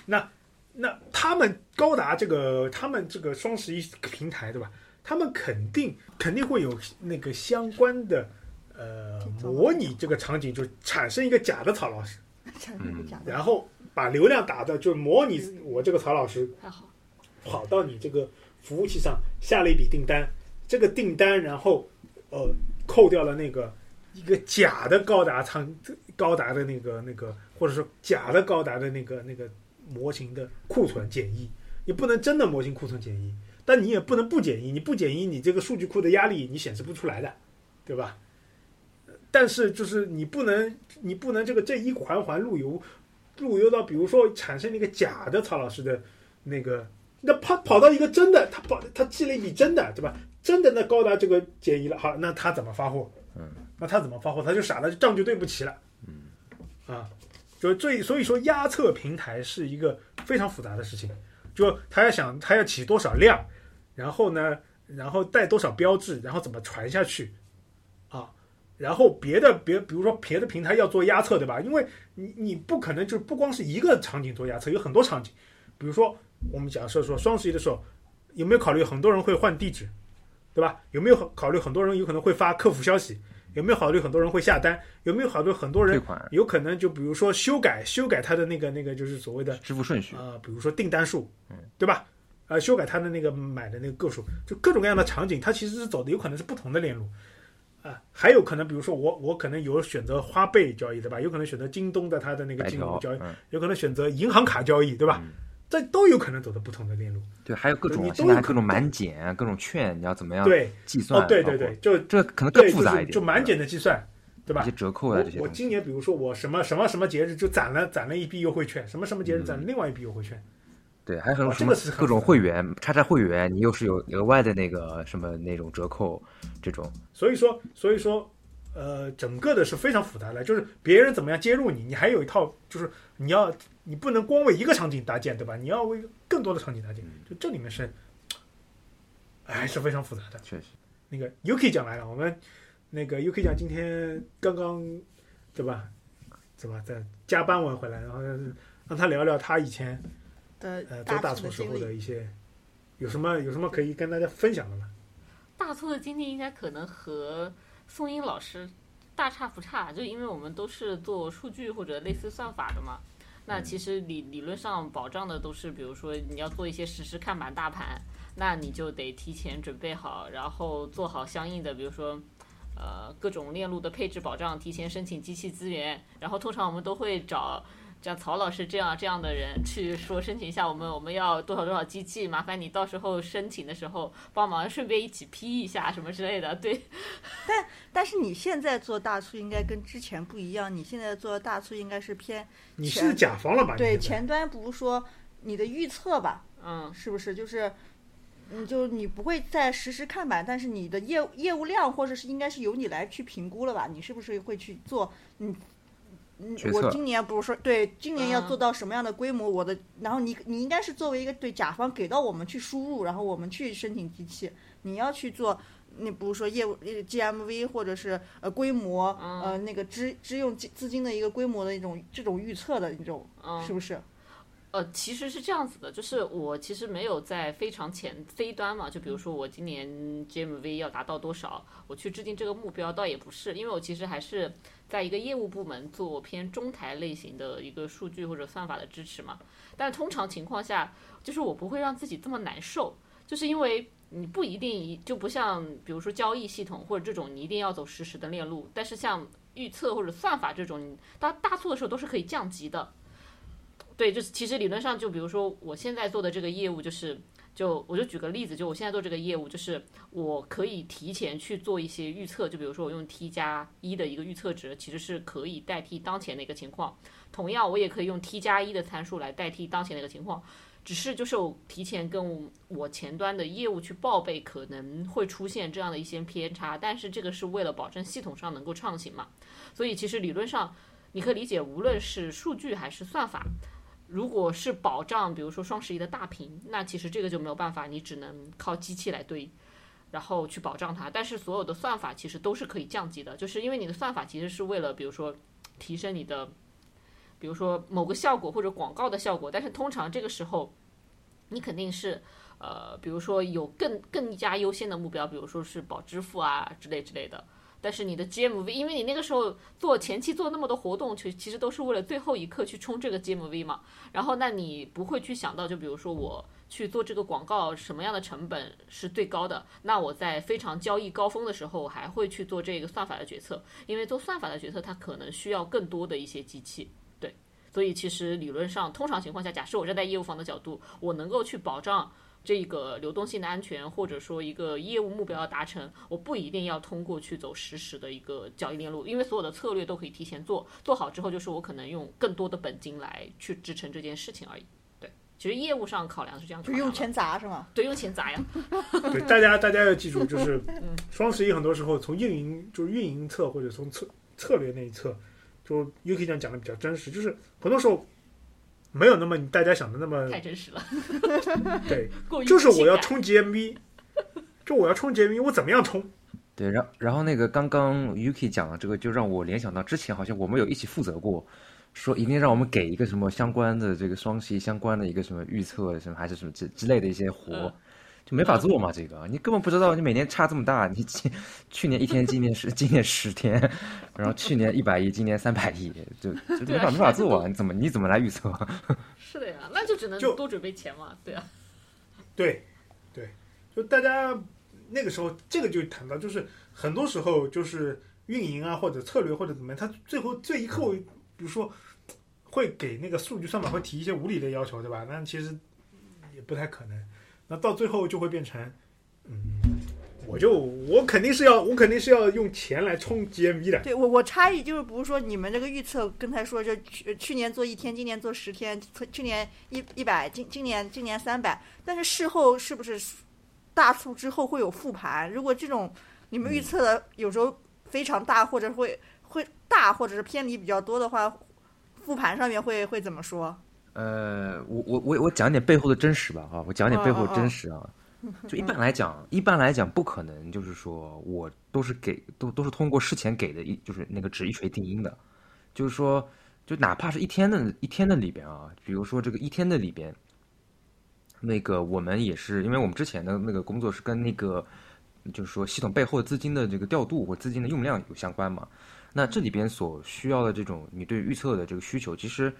那那他们高达这个他们这个双十一平台对吧？他们肯定肯定会有那个相关的呃模拟这个场景，就产生一个假的曹老师，产生一个假的，然后把流量打的就模拟我这个曹老师好，跑到你这个服务器上下了一笔订单，这个订单然后呃扣掉了那个一个假的高达仓高达的那个那个或者说假的高达的那个那个模型的库存减一，你不能真的模型库存减一，但你也不能不减一，你不减一你这个数据库的压力你显示不出来的，对吧？但是就是你不能你不能这个这一环环路由路由到比如说产生那个假的曹老师的那个那跑跑到一个真的，他跑他寄了一笔真的，对吧？真的那高达这个减一了，好，那他怎么发货？嗯，那他怎么发货？他就傻了，账就对不齐了。嗯，啊，就最所以说压测平台是一个非常复杂的事情，就他要想他要起多少量，然后呢，然后带多少标志，然后怎么传下去，啊，然后别的别比如说别的平台要做压测，对吧？因为你你不可能就不光是一个场景做压测，有很多场景，比如说我们假设说双十一的时候，有没有考虑很多人会换地址，对吧？有没有考虑很多人有可能会发客服消息？有没有考虑很多人会下单？有没有考虑很多人有可能就比如说修改修改他的那个那个就是所谓的支付顺序，啊、比如说订单数，对吧？呃，修改他的那个买的那个个数，就各种各样的场景，它其实是走的有可能是不同的链路，啊、还有可能比如说我我可能有选择花呗交易，对吧？有可能选择京东的它的那个金融交易，嗯，有可能选择银行卡交易，对吧？嗯这都有可能走的不同的链路。对，还有各种你在各种满减、各种券，你要怎么样对，计算？哦，对对对，，就这可能更复杂一点，是就满减的计算，对吧一些？折扣啊我这些。我今年比如说我什么什么什么节日就攒了攒了一笔优惠券，什么什么节日攒另外一笔优惠券，对，还有很多哦什么各种会员，叉叉会员，你又是有额外的那个什么那种折扣，这种所以说所以说呃，整个的是非常复杂的，就是别人怎么样接入你，你还有一套，就是你要你不能光为一个场景搭建，对吧？你要为更多的场景搭建，就这里面是还是非常复杂的。确实。那个 UK 讲来了，我们那个 UK 讲今天刚刚对吧？对吧？在加班完回来，然后让他聊聊他以前的呃做大促促时候的一些有什么有什么可以跟大家分享的吗？大促的经历应该可能和宋英老师大差不差，就因为我们都是做数据或者类似算法的嘛。那其实理理论上保障的都是，比如说你要做一些实时看板大盘，那你就得提前准备好，然后做好相应的，比如说。呃，各种链路的配置保障，提前申请机器资源，然后通常我们都会找像曹老师这样这样的人去说申请一下，我们我们要多少多少机器，麻烦你到时候申请的时候帮忙顺便一起批一下什么之类的。对，但但是你现在做大促应该跟之前不一样，你现在做大促应该是偏你是甲方了吧？对前端，不是说你的预测吧，嗯，是不是？就是，嗯，就你不会再实时看板，但是你的业务业务量或者是应该是由你来去评估了吧？你是不是会去做？你嗯我今年不是说对今年要嗯做到什么样的规模，我的，然后你你应该是作为一个对甲方给到我们去输入，然后我们去申请机器，你要去做。你比如说业务呃 GMV 或者是呃规模，嗯呃那个支支用资资金的一个规模的一种这种预测的一种，嗯是不是？呃，其实是这样子的，就是我其实没有在非常前 C 端嘛，就比如说我今年 GMV 要达到多少，我去制定这个目标，倒也不是，因为我其实还是在一个业务部门做偏中台类型的一个数据或者算法的支持嘛。但通常情况下，就是我不会让自己这么难受，就是因为你不一定就不像比如说交易系统或者这种，你一定要走实时的链路，但是像预测或者算法这种，大大错的时候都是可以降级的。对，就是其实理论上，就比如说我现在做的这个业务，就是就我就举个例子，就我现在做这个业务，就是我可以提前去做一些预测，就比如说我用 T 加一的一个预测值，其实是可以代替当前的一个情况。同样，我也可以用 T 加一的参数来代替当前的一个情况，只是就是我提前跟我前端的业务去报备可能会出现这样的一些偏差，但是这个是为了保证系统上能够畅行嘛。所以其实理论上你可以理解，无论是数据还是算法。如果是保障，比如说双十一的大屏，那其实这个就没有办法，你只能靠机器来堆，然后去保障它。但是所有的算法其实都是可以降级的，就是因为你的算法其实是为了，比如说提升你的，比如说某个效果或者广告的效果。但是通常这个时候，你肯定是呃，比如说有更更加优先的目标，比如说是保支付啊之类之类的。但是你的 GMV，因为你那个时候做前期做那么多活动，其其实都是为了最后一刻去冲这个 GMV 嘛。然后那你不会去想到，就比如说我去做这个广告，什么样的成本是最高的？那我在非常交易高峰的时候，我还会去做这个算法的决策，因为做算法的决策，它可能需要更多的一些机器。对，所以其实理论上，通常情况下，假设我站在业务方的角度，我能够去保障。这个流动性的安全，或者说一个业务目标的达成，我不一定要通过去走实时的一个交易链路，因为所有的策略都可以提前做，做好之后就是我可能用更多的本金来去支撑这件事情而已。对，其实业务上考量是这样考量，就用钱砸是吗？对，用钱砸呀。对，大家大家要记住，就是 双十一很多时候从运营就是运营侧或者从策策略那一侧，就 UK 讲讲的比较真实，就是很多时候没有那么大家想的那么太真实了，对，过于就是我要冲击 MV，就我要冲击 MV，我怎么样冲？对，然然后那个刚刚 Yuki 讲的这个，就让我联想到之前好像我们有一起负责过，说一定让我们给一个什么相关的这个双十一相关的一个什么预测什么还是什么之之类的一些活，嗯就没法做嘛。这个你根本不知道，你每年差这么大，你去去年一天，今年十今年十天，然后去年一百亿，今年三百亿，就就没法没法做啊！你怎么你怎么来预测？是的呀，那就只能就多准备钱嘛，对啊，对，对，就大家那个时候，这个就谈到，就是很多时候就是运营啊，或者策略或者怎么样，他最后这一刻，比如说会给那个数据算法会提一些无理的要求，对吧？那其实也不太可能。那到最后就会变成，嗯，我就我肯定是要我肯定是要用钱来冲 GMV 的。对我我差异就是，不是说你们这个预测刚才说，就去去年做一天，今年做十天，去年一一百，今今年今年三百，但是事后是不是大促之后会有复盘？如果这种你们预测的有时候非常大，或者会会大，或者是偏离比较多的话，复盘上面会会怎么说？呃，我我我我讲点背后的真实吧哈，我讲点背后的真实啊。就一般来讲，一般来讲不可能，就是说我都是给都都是通过事前给的一就是那个纸一锤定音的，就是说，就哪怕是一天的一天的里边啊，比如说这个一天的里边，那个我们也是，因为我们之前的那个工作是跟那个就是说系统背后的资金的这个调度或资金的用量有相关嘛。那这里边所需要的这种你对预测的这个需求，其实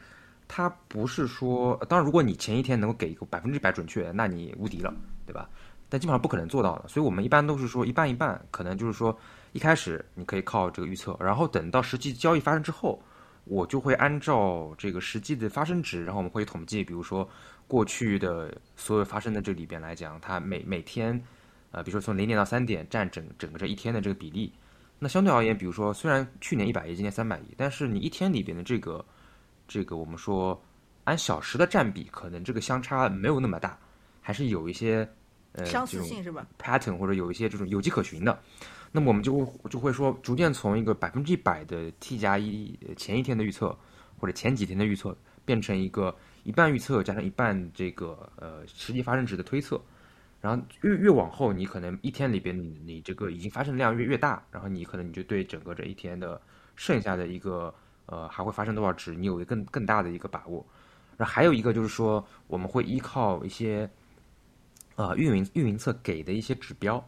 它不是说，当然如果你前一天能够给一个百分之百准确，那你无敌了，对吧？但基本上不可能做到的，所以我们一般都是说一半一半，可能就是说一开始你可以靠这个预测，然后等到实际交易发生之后，我就会按照这个实际的发生值，然后我们会统计，比如说过去的所有发生的这里边来讲，它每每天，呃，比如说从零点到三点占整整个这一天的这个比例。那相对而言，比如说虽然去年一百亿，今年三百亿，但是你一天里边的这个这个我们说按小时的占比，可能这个相差没有那么大，还是有一些呃相这种似性是吧？pattern 或者有一些这种有迹可循的。那么我们就会就会说，逐渐从一个百分之一百的 T 加一前一天的预测，或者前几天的预测，变成一个一半预测加上一半这个呃实际发生值的推测。然后越越往后，你可能一天里边你你这个已经发生量越越大，然后你可能你就对整个这一天的剩下的一个呃还会发生多少值，你有一个更更大的一个把握。然后还有一个就是说，我们会依靠一些呃运营运营侧给的一些指标，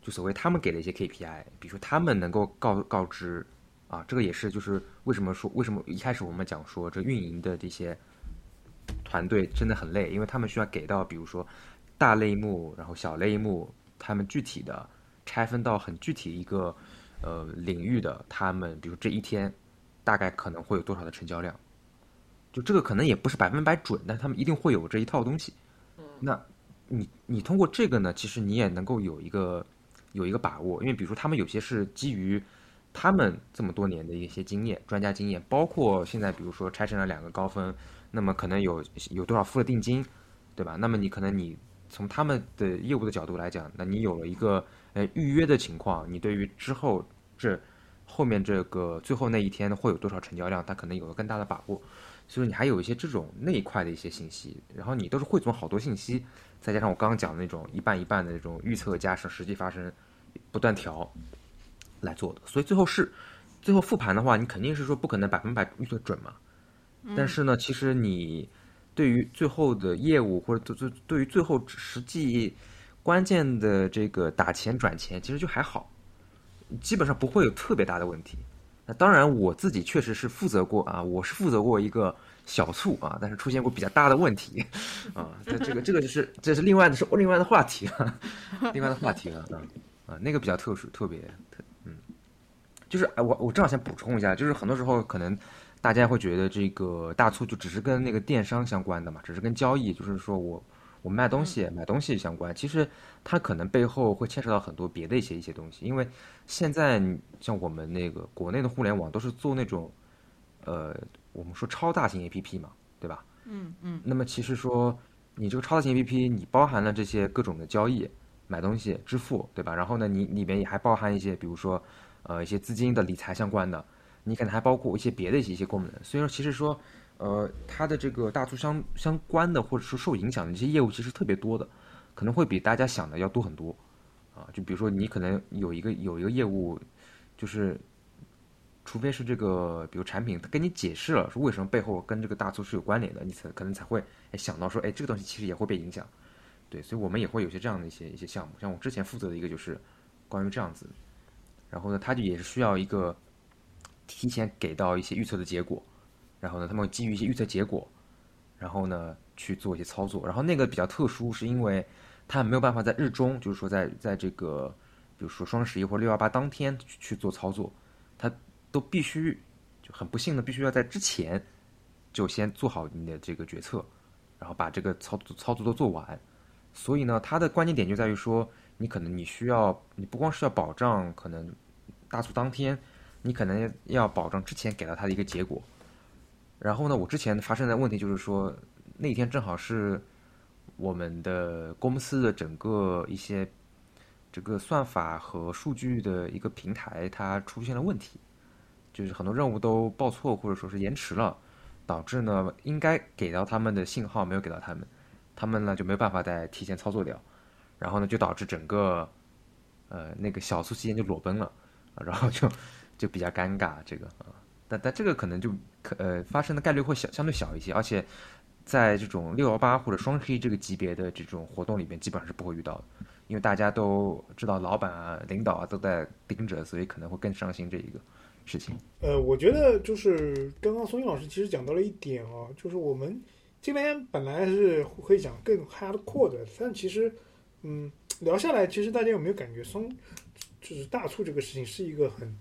就所谓他们给的一些 KPI，比如说他们能够告告知啊，这个也是就是为什么说为什么一开始我们讲说这运营的这些团队真的很累，因为他们需要给到比如说。大类目，然后小类目，他们具体的拆分到很具体一个呃领域的，他们比如这一天大概可能会有多少的成交量，就这个可能也不是百分百准，但他们一定会有这一套东西。那你你通过这个呢，其实你也能够有一个有一个把握，因为比如说他们有些是基于他们这么多年的一些经验、专家经验，包括现在比如说拆成了两个高分，那么可能有有多少付了定金，对吧？那么你可能你。从他们的业务的角度来讲，那你有了一个呃预约的情况，你对于之后这后面这个最后那一天会有多少成交量，他可能有了更大的把握。所以你还有一些这种那一块的一些信息，然后你都是汇总好多信息，再加上我刚刚讲的那种一半一半的那种预测加上实际发生，不断调来做的。所以最后是最后复盘的话，你肯定是说不可能百分百预测准嘛。但是呢，其实你。对于最后的业务或者对对对于最后实际关键的这个打钱转钱，其实就还好，基本上不会有特别大的问题。那当然我自己确实是负责过啊，我是负责过一个小促啊，但是出现过比较大的问题啊。这这个这个就是这是另外的是另外的话题了，另外的话题了啊啊，那个比较特殊，特别特嗯，就是哎我我正好先补充一下，就是很多时候可能。大家会觉得这个大促就只是跟那个电商相关的嘛，只是跟交易，就是说我我们卖东西买东西相关。其实它可能背后会牵扯到很多别的一些一些东西，因为现在像我们那个国内的互联网都是做那种，呃，我们说超大型 APP 嘛，对吧？嗯嗯。那么其实说你这个超大型 APP，你包含了这些各种的交易、买东西、支付，对吧？然后呢，你里面也还包含一些，比如说呃一些资金的理财相关的。你可能还包括一些别的一些一些功能，所以说其实说，呃，它的这个大促相相关的或者说受影响的这些业务其实特别多的，可能会比大家想的要多很多，啊，就比如说你可能有一个有一个业务，就是，除非是这个比如产品他跟你解释了说为什么背后跟这个大促是有关联的，你才可能才会哎想到说，哎，这个东西其实也会被影响，对，所以我们也会有些这样的一些一些项目，像我之前负责的一个就是关于这样子，然后呢，它就也是需要一个。提前给到一些预测的结果，然后呢，他们基于一些预测结果，然后呢去做一些操作。然后那个比较特殊，是因为他没有办法在日中，就是说在在这个，比如说双十一或六幺八当天去做操作，他都必须就很不幸的必须要在之前就先做好你的这个决策，然后把这个操作操作都做完。所以呢，它的关键点就在于说，你可能你需要，你不光是要保障可能大促当天。你可能要保障之前给到他的一个结果，然后呢，我之前发生的问题就是说，那天正好是我们的公司的整个一些这个算法和数据的一个平台，它出现了问题，就是很多任务都报错或者说是延迟了，导致呢应该给到他们的信号没有给到他们，他们呢就没有办法再提前操作掉，然后呢就导致整个呃那个小促期间就裸奔了，然后就。就比较尴尬，这个啊，但但这个可能就可呃发生的概率会小相对小一些，而且在这种六幺八或者双十一这个级别的这种活动里边，基本上是不会遇到的，因为大家都知道老板啊、领导啊都在盯着，所以可能会更上心这一个事情。呃，我觉得就是刚刚松英老师其实讲到了一点啊，就是我们这边本来是会讲更 hardcore 的，但其实嗯聊下来，其实大家有没有感觉松就是大促这个事情是一个很。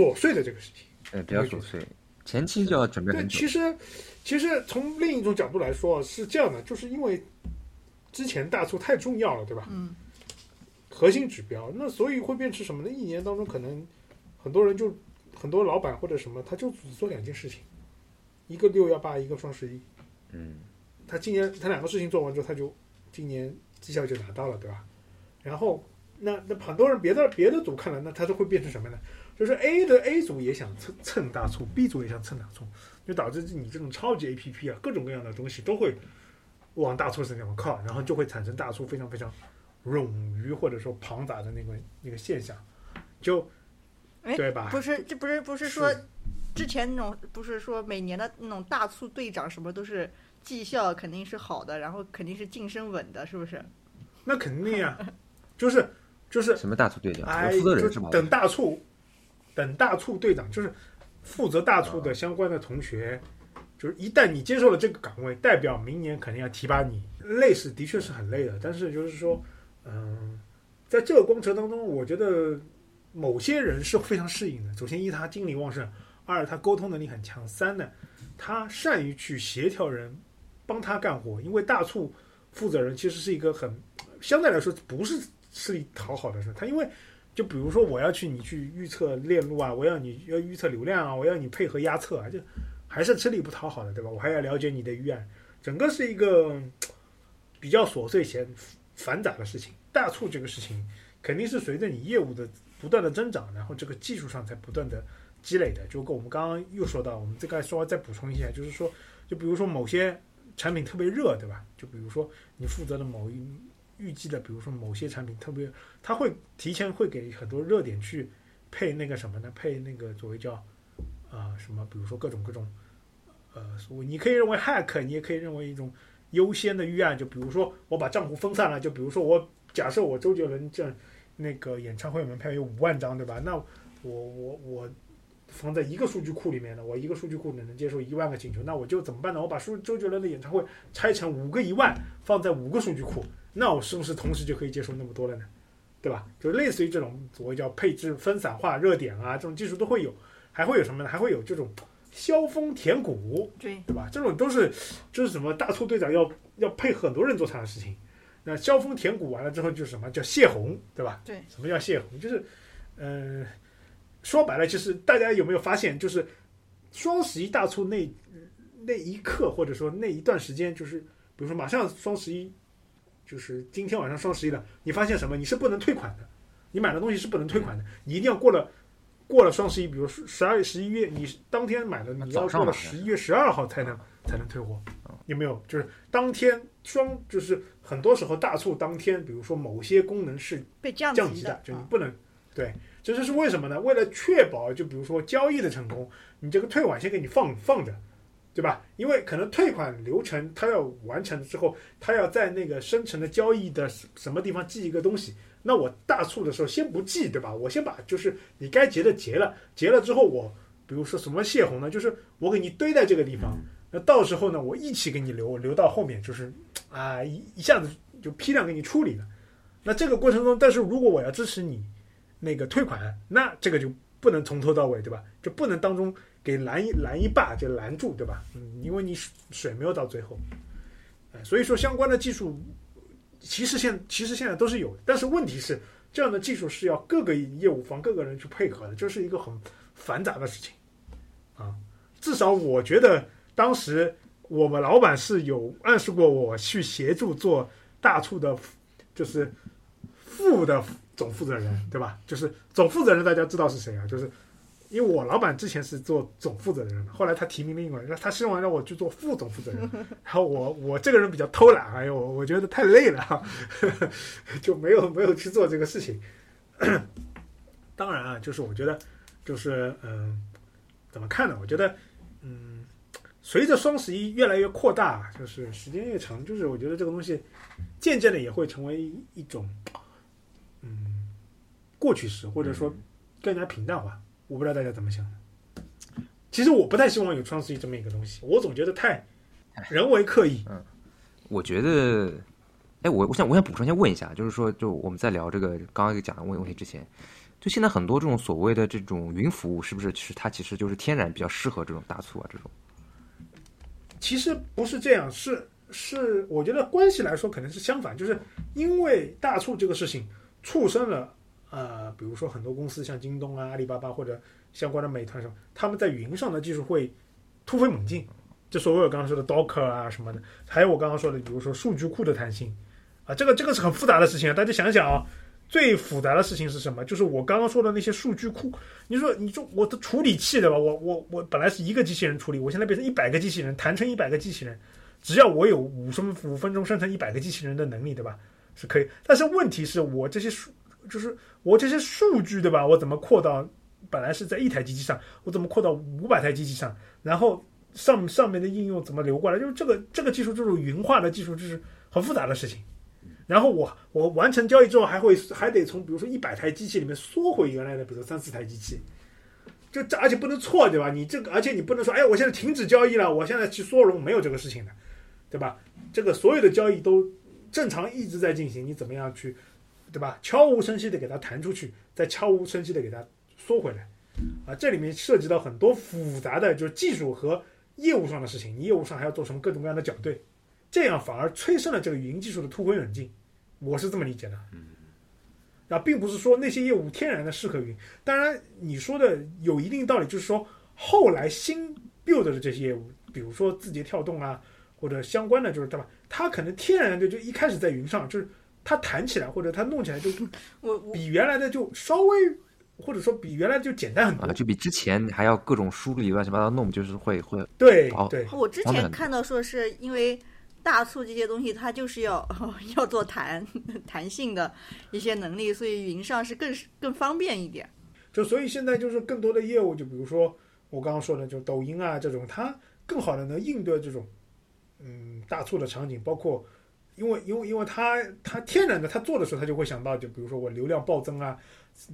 琐碎的这个事情，呃，比较琐碎，前期就要准备很久。其实，其实从另一种角度来说是这样的，就是因为之前大促太重要了，对吧？嗯。核心指标，那所以会变成什么呢？一年当中可能很多人就很多老板或者什么，他就只做两件事情，一个六幺八，一个双十一。嗯。他今年他两个事情做完之后，他就今年绩效就拿到了，对吧？然后那那很多人别的别的组看了，那他就会变成什么呢？就是 A 的 A 组也想蹭蹭大促，B 组也想蹭大促，就导致你这种超级 APP 啊，各种各样的东西都会往大促这地方靠，然后就会产生大促非常非常冗余或者说庞杂的那个那个现象，就哎对吧？不是，这不是不是说之前那种不是说每年的那种大促队长什么都是绩效肯定是好的，然后肯定是晋升稳的，是不是？那肯定呀，就是就是什么大促队长，哎，负责人就是吧？等大促，等大促队长就是负责大促的相关的同学，就是一旦你接受了这个岗位，代表明年肯定要提拔你。累是的确是很累的，但是就是说，嗯，在这个过程当中，我觉得某些人是非常适应的。首先，一他精力旺盛，二他沟通能力很强，三呢，他善于去协调人，帮他干活。因为大促负责人其实是一个很相对来说不是吃力讨好的事，他因为就比如说我要去你去预测链路啊，我要你要预测流量啊，我要你配合压测啊，就还是吃力不讨好的，对吧？我还要了解你的预案，整个是一个比较琐碎且繁杂的事情。大促这个事情肯定是随着你业务的不断的增长，然后这个技术上才不断的积累的。就跟我们刚刚又说到，我们这个稍微再补充一下，就是说，就比如说某些产品特别热，对吧？就比如说你负责的某一预计的，比如说某些产品特别，它会提前会给很多热点去配那个什么呢？配那个所谓叫啊、什么，比如说各种各种呃，所谓你可以认为 hack，你也可以认为一种优先的预案，就比如说我把账户分散了，就比如说我假设我周杰伦这那个演唱会门票有五万张，对吧？那我我我放在一个数据库里面呢，我一个数据库呢能接受一万个请求，那我就怎么办呢？我把数周杰伦的演唱会拆成五个一万，放在五个数据库，那我是不是同时就可以接受那么多了呢？对吧？就类似于这种所谓叫配置分散化热点啊，这种技术都会有，还会有什么呢？还会有这种削峰填谷，对，对吧？这种都是就是什么大促队长要要配很多人做他的事情。那削峰填谷完了之后，就是什么叫泄洪，对吧？对。什么叫泄洪？就是，呃，说白了，就是大家有没有发现，就是双十一大促那那一刻，或者说那一段时间，就是比如说马上双十一，就是今天晚上双十一了，你发现什么？你是不能退款的，你买的东西是不能退款的，你一定要过了。过了双十一，比如十二月、十一月，你当天买的，你要过了十一月十二号才能才能退货，有没有？就是当天双，就是很多时候大促当天，比如说某些功能是被降降级的，啊就你不能对，这就是为什么呢？为了确保，就比如说交易的成功，你这个退款先给你放放着，对吧？因为可能退款流程它要完成之后，它要在那个生成的交易的什么地方记一个东西。那我大促的时候先不记，对吧？我先把就是你该结的结了，结了之后我比如说什么泄洪呢？就是我给你堆在这个地方，那到时候呢我一起给你留留到后面，就是啊一一下子就批量给你处理了。那这个过程中，但是如果我要支持你那个退款，那这个就不能从头到尾，对吧？就不能当中给拦一拦一把就拦住，对吧？嗯，因为你水没有到最后，哎，所以说相关的技术。其实现其实现在都是有，但是问题是，这样的技术是要各个业务方各个人去配合的，这是一个很繁杂的事情，啊，至少我觉得当时我们老板是有暗示过我去协助做大促的，就是副的总负责人，对吧？就是总负责人大家知道是谁啊？就是因为我老板之前是做总负责人的，后来他提名另外，他希望让我去做副总负责人，然后我我这个人比较偷懒，哎呦，我我觉得太累了，呵 呵就没有没有去做这个事情。当然啊，就是我觉得，就是嗯，怎么看呢？我觉得，嗯，随着双十一越来越扩大，就是时间越长，就是我觉得这个东西渐渐的也会成为一种，嗯，过去式，或者说更加平淡化。我不知道大家怎么想的。其实我不太希望有双十一这么一个东西，我总觉得太人为刻意。嗯我觉得，哎，我我想我想补充先问一下，就是说，就我们在聊这个刚刚讲的问问题之前，就现在很多这种所谓的这种云服务，是不是其实它其实就是天然比较适合这种大促啊这种？其实不是这样，是是，我觉得关系来说可能是相反，就是因为大促这个事情促生了。呃，比如说很多公司像京东啊、阿里巴巴或者相关的美团什么，他们在云上的技术会突飞猛进。就所谓我刚刚说的 Docker 啊什么的，还有我刚刚说的，比如说数据库的弹性啊，这个这个是很复杂的事情啊。大家想想啊，最复杂的事情是什么？就是我刚刚说的那些数据库。你说，你说我的处理器对吧？我我我本来是一个机器人处理，我现在变成一百个机器人，弹成一百个机器人，只要我有五分五分钟生成一百个机器人的能力，对吧？是可以。但是问题是我这些数，就是我这些数据对吧？我怎么扩到本来是在一台机器上，我怎么扩到五百台机器上？然后上上面的应用怎么流过来？就是这个这个技术，这种云化的技术，就是很复杂的事情。然后我我完成交易之后，还会还得从比如说一百台机器里面缩回原来的，比如三四台机器，就这而且不能错，对吧？你这个而且你不能说，哎，我现在停止交易了，我现在去缩容，没有这个事情的，对吧？这个所有的交易都正常一直在进行，你怎么样去，对吧？悄无声息的给它弹出去，再悄无声息的给它缩回来，啊，这里面涉及到很多复杂的就是技术和业务上的事情，你业务上还要做什么各种各样的校对，这样反而催生了这个云技术的突飞猛进。我是这么理解的，嗯，啊，并不是说那些业务天然的适合云。当然，你说的有一定道理，就是说后来新 build 的这些业务，比如说字节跳动啊，或者相关的，就是对吧？它可能天然的就一开始在云上，就是它弹起来或者它弄起来就我比原来的就稍微，或者说比原来就简单很多，就比之前还要各种梳理乱七八糟弄，就是会会对对。我之前看到说是因为。大促这些东西，它就是要要做弹弹性的一些能力，所以云上是更更方便一点。就所以现在就是更多的业务，就比如说我刚刚说的，就抖音啊这种，它更好的能应对这种嗯大促的场景，包括因为因为因为他他天然的他做的时候，他就会想到，就比如说我流量暴增啊。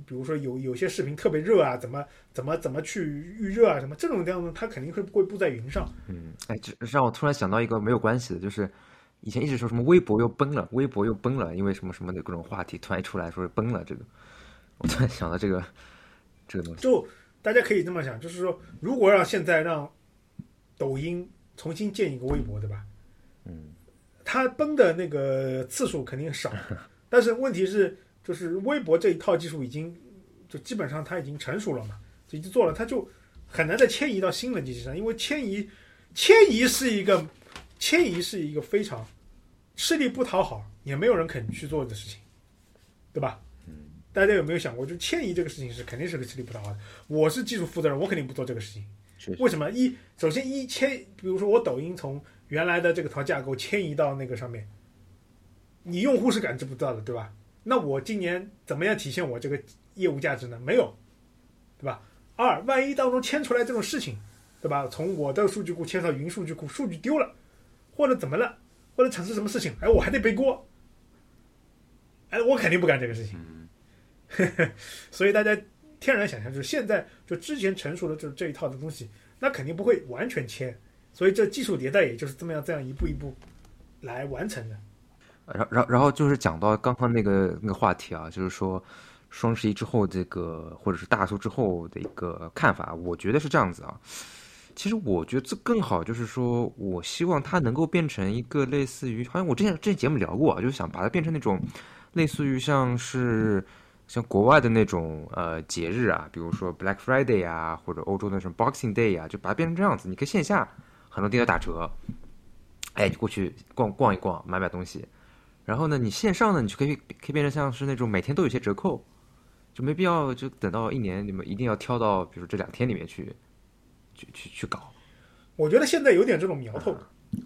比如说有有些视频特别热啊，怎么怎么怎么去预热啊，什么这种这样的，他肯定会会布在云上。嗯，哎，这让我突然想到一个没有关系的，就是以前一直说什么微博又崩了，微博又崩了，因为什么什么的各种话题突然一出来说是崩了，这个我突然想到这个这个东西。就大家可以这么想，就是说如果让现在让抖音重新建一个微博，对吧？嗯，它崩的那个次数肯定少，但是问题是。就是微博这一套技术已经，就基本上它已经成熟了嘛，就已经做了，它就很难再迁移到新的机器上，因为迁移，迁移是一个，迁移是一个非常吃力不讨好，也没有人肯去做的事情，对吧？嗯，大家有没有想过，就迁移这个事情是肯定是个吃力不讨好的。我是技术负责人，我肯定不做这个事情。为什么？一，首先一迁，比如说我抖音从原来的这个套架构迁移到那个上面，你用户是感知不到的，对吧？那我今年怎么样体现我这个业务价值呢？没有，对吧？二，万一当中牵出来这种事情，对吧？从我的数据库迁到云数据库，数据丢了，或者怎么了，或者产生什么事情，哎，我还得背锅，哎，我肯定不干这个事情。所以大家天然想象就是现在就之前成熟的就是这一套的东西，那肯定不会完全迁，所以这技术迭代也就是这么样这样一步一步来完成的。然然然后就是讲到刚刚那个那个话题啊，就是说双十一之后这个或者是大促之后的一个看法，我觉得是这样子啊。其实我觉得这更好，就是说我希望它能够变成一个类似于，好像我之前之前节目聊过啊，就是想把它变成那种类似于像是像国外的那种呃节日啊，比如说 Black Friday 啊，或者欧洲那种 Boxing Day 啊，就把它变成这样子。你可以线下很多店都打折，哎，你过去逛逛一逛，买买东西。然后呢，你线上呢，你就可以可以变成像是那种每天都有些折扣，就没必要就等到一年，你们一定要挑到比如这两天里面去，去去去搞。我觉得现在有点这种苗头，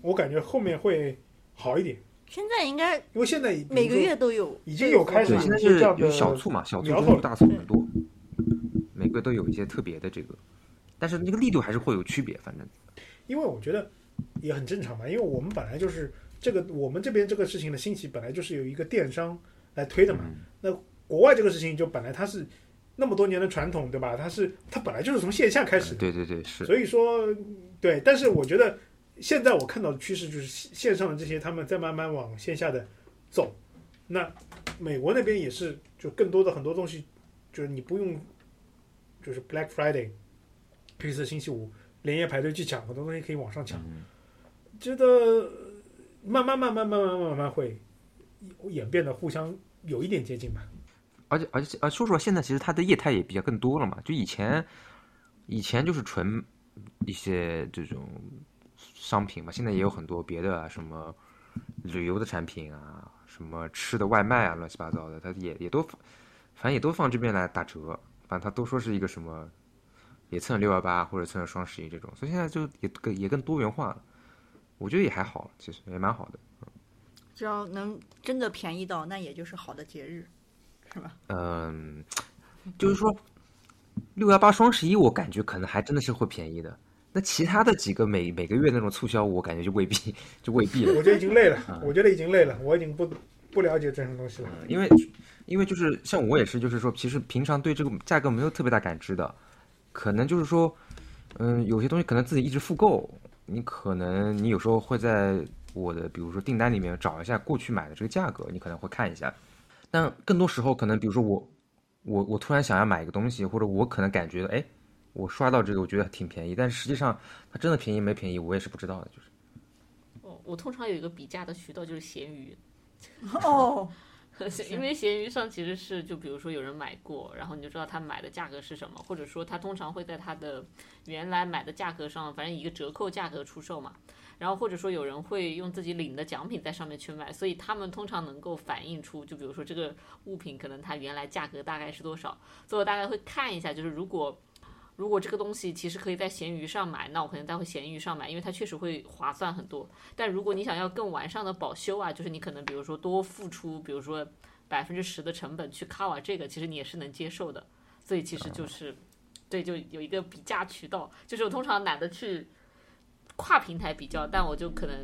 我感觉后面会好一点。现在应该，因为现在每个月都有，已经有开始，现在是有小促嘛，小促大促很多，每个都有一些特别的这个，但是那个力度还是会有区别，反正。因为我觉得也很正常嘛，因为我们本来就是。这个我们这边这个事情的兴起本来就是有一个电商来推的嘛，那国外这个事情就本来它是那么多年的传统，对吧？它是它本来就是从线下开始的，对对对，是。所以说，对，但是我觉得现在我看到的趋势就是线上的这些他们在慢慢往线下的走，那美国那边也是，就更多的很多东西就是你不用就是 Black Friday 黑色星期五连夜排队去抢，很多东西可以网上抢，觉得。慢慢慢慢慢慢慢慢会演变的互相有一点接近吧，而且而且啊，说实话，现在其实它的业态也比较更多了嘛。就以前以前就是纯一些这种商品嘛，现在也有很多别的什么旅游的产品啊，什么吃的外卖啊，乱七八糟的，它也也都，反正也都放这边来打折，反正它都说是一个什么，也蹭六幺八或者蹭双十一这种，所以现在就也更也更多元化了，我觉得也还好，其实也蛮好的。只要能真的便宜到，那也就是好的节日，是吧？嗯，就是说六幺八、双十一，我感觉可能还真的是会便宜的。那其他的几个每每个月那种促销，我感觉就未必，就未必了。我觉得已经累了，我觉得已经累了，我已经不不了解这种东西了。嗯因为因为就是像我也是，就是说，其实平常对这个价格没有特别大感知的，可能就是说，嗯，有些东西可能自己一直复购，你可能你有时候会在我的比如说订单里面找一下过去买的这个价格，你可能会看一下。但更多时候可能比如说我我我突然想要买一个东西，或者我可能感觉哎，我刷到这个我觉得挺便宜，但是实际上它真的便宜没便宜，我也是不知道的，就是。哦，我通常有一个比价的渠道就是闲鱼，哦，因为闲鱼上其实是就比如说有人买过，然后你就知道他买的价格是什么，或者说他通常会在他的原来买的价格上，反正一个折扣价格出售嘛。然后或者说有人会用自己领的奖品在上面去卖，所以他们通常能够反映出，就比如说这个物品可能它原来价格大概是多少，所以我大概会看一下，就是如果如果这个东西其实可以在闲鱼上买，那我可能在会闲鱼上买，因为它确实会划算很多。但如果你想要更完善的保修啊，就是你可能比如说多付出，比如说百分之十的成本去 cover 这个，其实你也是能接受的。所以其实就是，对，就有一个比价渠道，就是我通常懒得去跨平台比较，但我就可能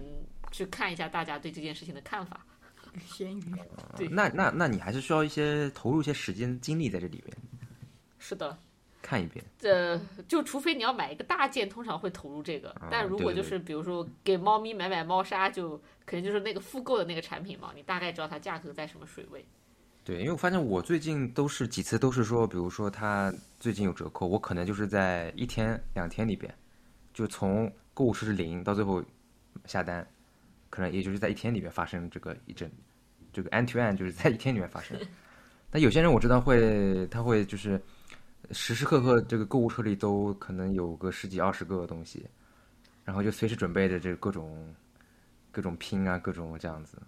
去看一下大家对这件事情的看法。闲鱼，对那那那你还是需要一些投入一些时间精力在这里面是的，看一遍。呃，就除非你要买一个大件，通常会投入这个。但如果就是比如说给猫咪买买猫砂，就肯定就是那个复购的那个产品嘛，你大概知道它价格在什么水位。对，因为我发现我最近都是几次都是说，比如说它最近有折扣，我可能就是在一天两天里边，就从购物车是零到最后下单，可能也就是在一天里面发生这个一阵，这个 end to end 就是在一天里面发生。但有些人我知道会，他会就是时时刻刻这个购物车里都可能有个十几二十个东西，然后就随时准备着这各种各种拼啊，各种这样子。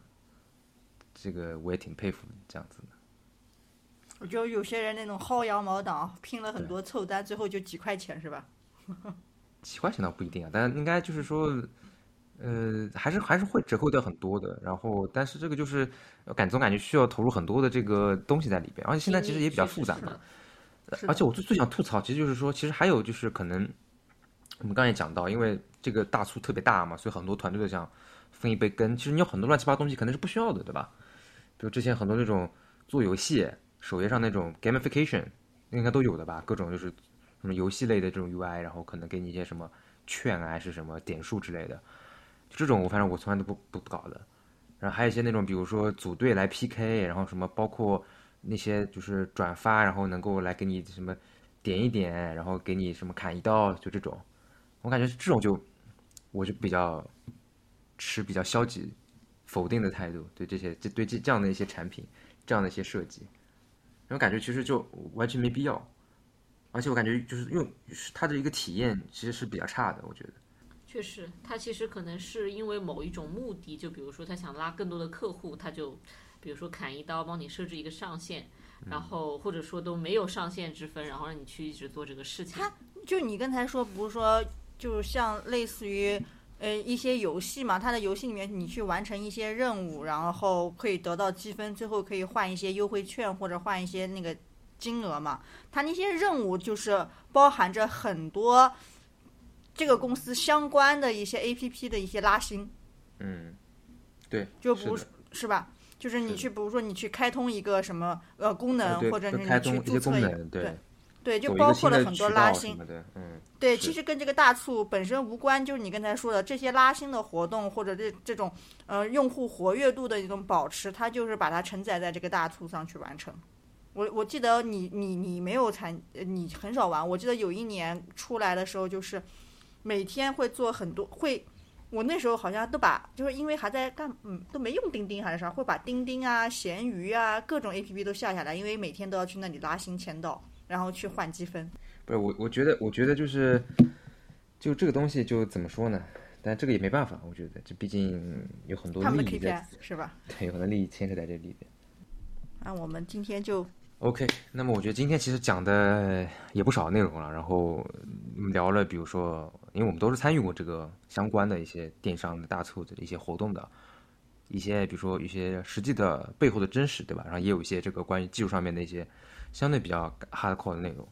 这个我也挺佩服这样子的。我觉得有些人那种薅羊毛党，拼了很多凑单，最后就几块钱是吧？几块钱倒不一定啊，但应该就是说，呃，还是还是会折扣掉很多的。然后，但是这个就是呃感总感觉需要投入很多的这个东西在里边，而且现在其实也比较复杂嘛。而且我最最想吐槽，其实就是说，其实还有就是可能我们刚才也讲到，因为这个大促特别大嘛，所以很多团队都想分一杯羹。其实你有很多乱七八糟东西可能是不需要的，对吧？比如之前很多那种做游戏首页上那种 gamification，应该都有的吧？各种就是什么游戏类的这种 UI，然后可能给你一些什么券啊，还是什么点数之类的。就这种我反正我从来都不不不搞的。然后还有一些那种，比如说组队来 PK，然后什么包括那些就是转发，然后能够来给你什么点一点，然后给你什么砍一刀，就这种，我感觉这种就我就比较持比较消极否定的态度，对这些这对这这样的一些产品，这样的一些设计，因为感觉其实就完全没必要，而且我感觉就是用它的一个体验其实是比较差的，我觉得。确实，他其实可能是因为某一种目的，就比如说他想拉更多的客户，他就比如说砍一刀帮你设置一个上限，然后或者说都没有上限之分，然后让你去一直做这个事情。就你刚才说，不是说，就像类似于呃一些游戏嘛，它的游戏里面你去完成一些任务，然后可以得到积分，最后可以换一些优惠券或者换一些那个金额嘛。它那些任务就是包含着很多这个公司相关的一些 A P P 的一些拉新，嗯，对，就不是是吧？就是你去，比如说你去开通一个什么呃功能，或者是你去注册一个能，对，对，就包括了很多拉新嗯，对，其实跟这个大促本身无关，就是你刚才说的这些拉新的活动或者这这种呃用户活跃度的一种保持，它就是把它承载在这个大促上去完成。我我记得你你你没有参，呃你很少玩。我记得有一年出来的时候，就是每天会做很多会。我那时候好像都把，就是因为还在干，嗯，都没用钉钉还是啥，会把钉钉啊、闲鱼啊各种 A P P 都下下来，因为每天都要去那里拉新签到，然后去换积分。不是我，我觉得，我觉得就是，就这个东西就怎么说呢？但这个也没办法，我觉得这毕竟有很多他们的利益在 KPI 是吧？对，有很多利益牵扯在这里边。那我们今天就 OK，那么我觉得今天其实讲的也不少内容了，然后聊了，比如说，因为我们都是参与过这个相关的一些电商的大促的一些活动的，一些比如说一些实际的背后的真实，对吧？然后也有一些这个关于技术上面的一些相对比较 hardcore 的内容。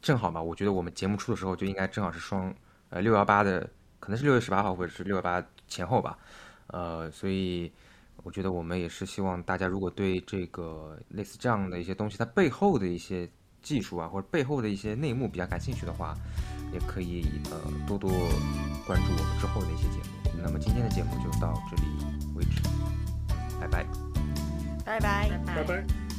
正好嘛，我觉得我们节目出的时候就应该正好是双呃六幺八的，可能是六月十八号或者是六幺八前后吧，呃，所以我觉得我们也是希望大家如果对这个类似这样的一些东西，它背后的一些技术啊，或者背后的一些内幕比较感兴趣的话，也可以呃多多关注我们之后的一些节目。那么今天的节目就到这里为止，拜拜。拜拜。拜拜拜。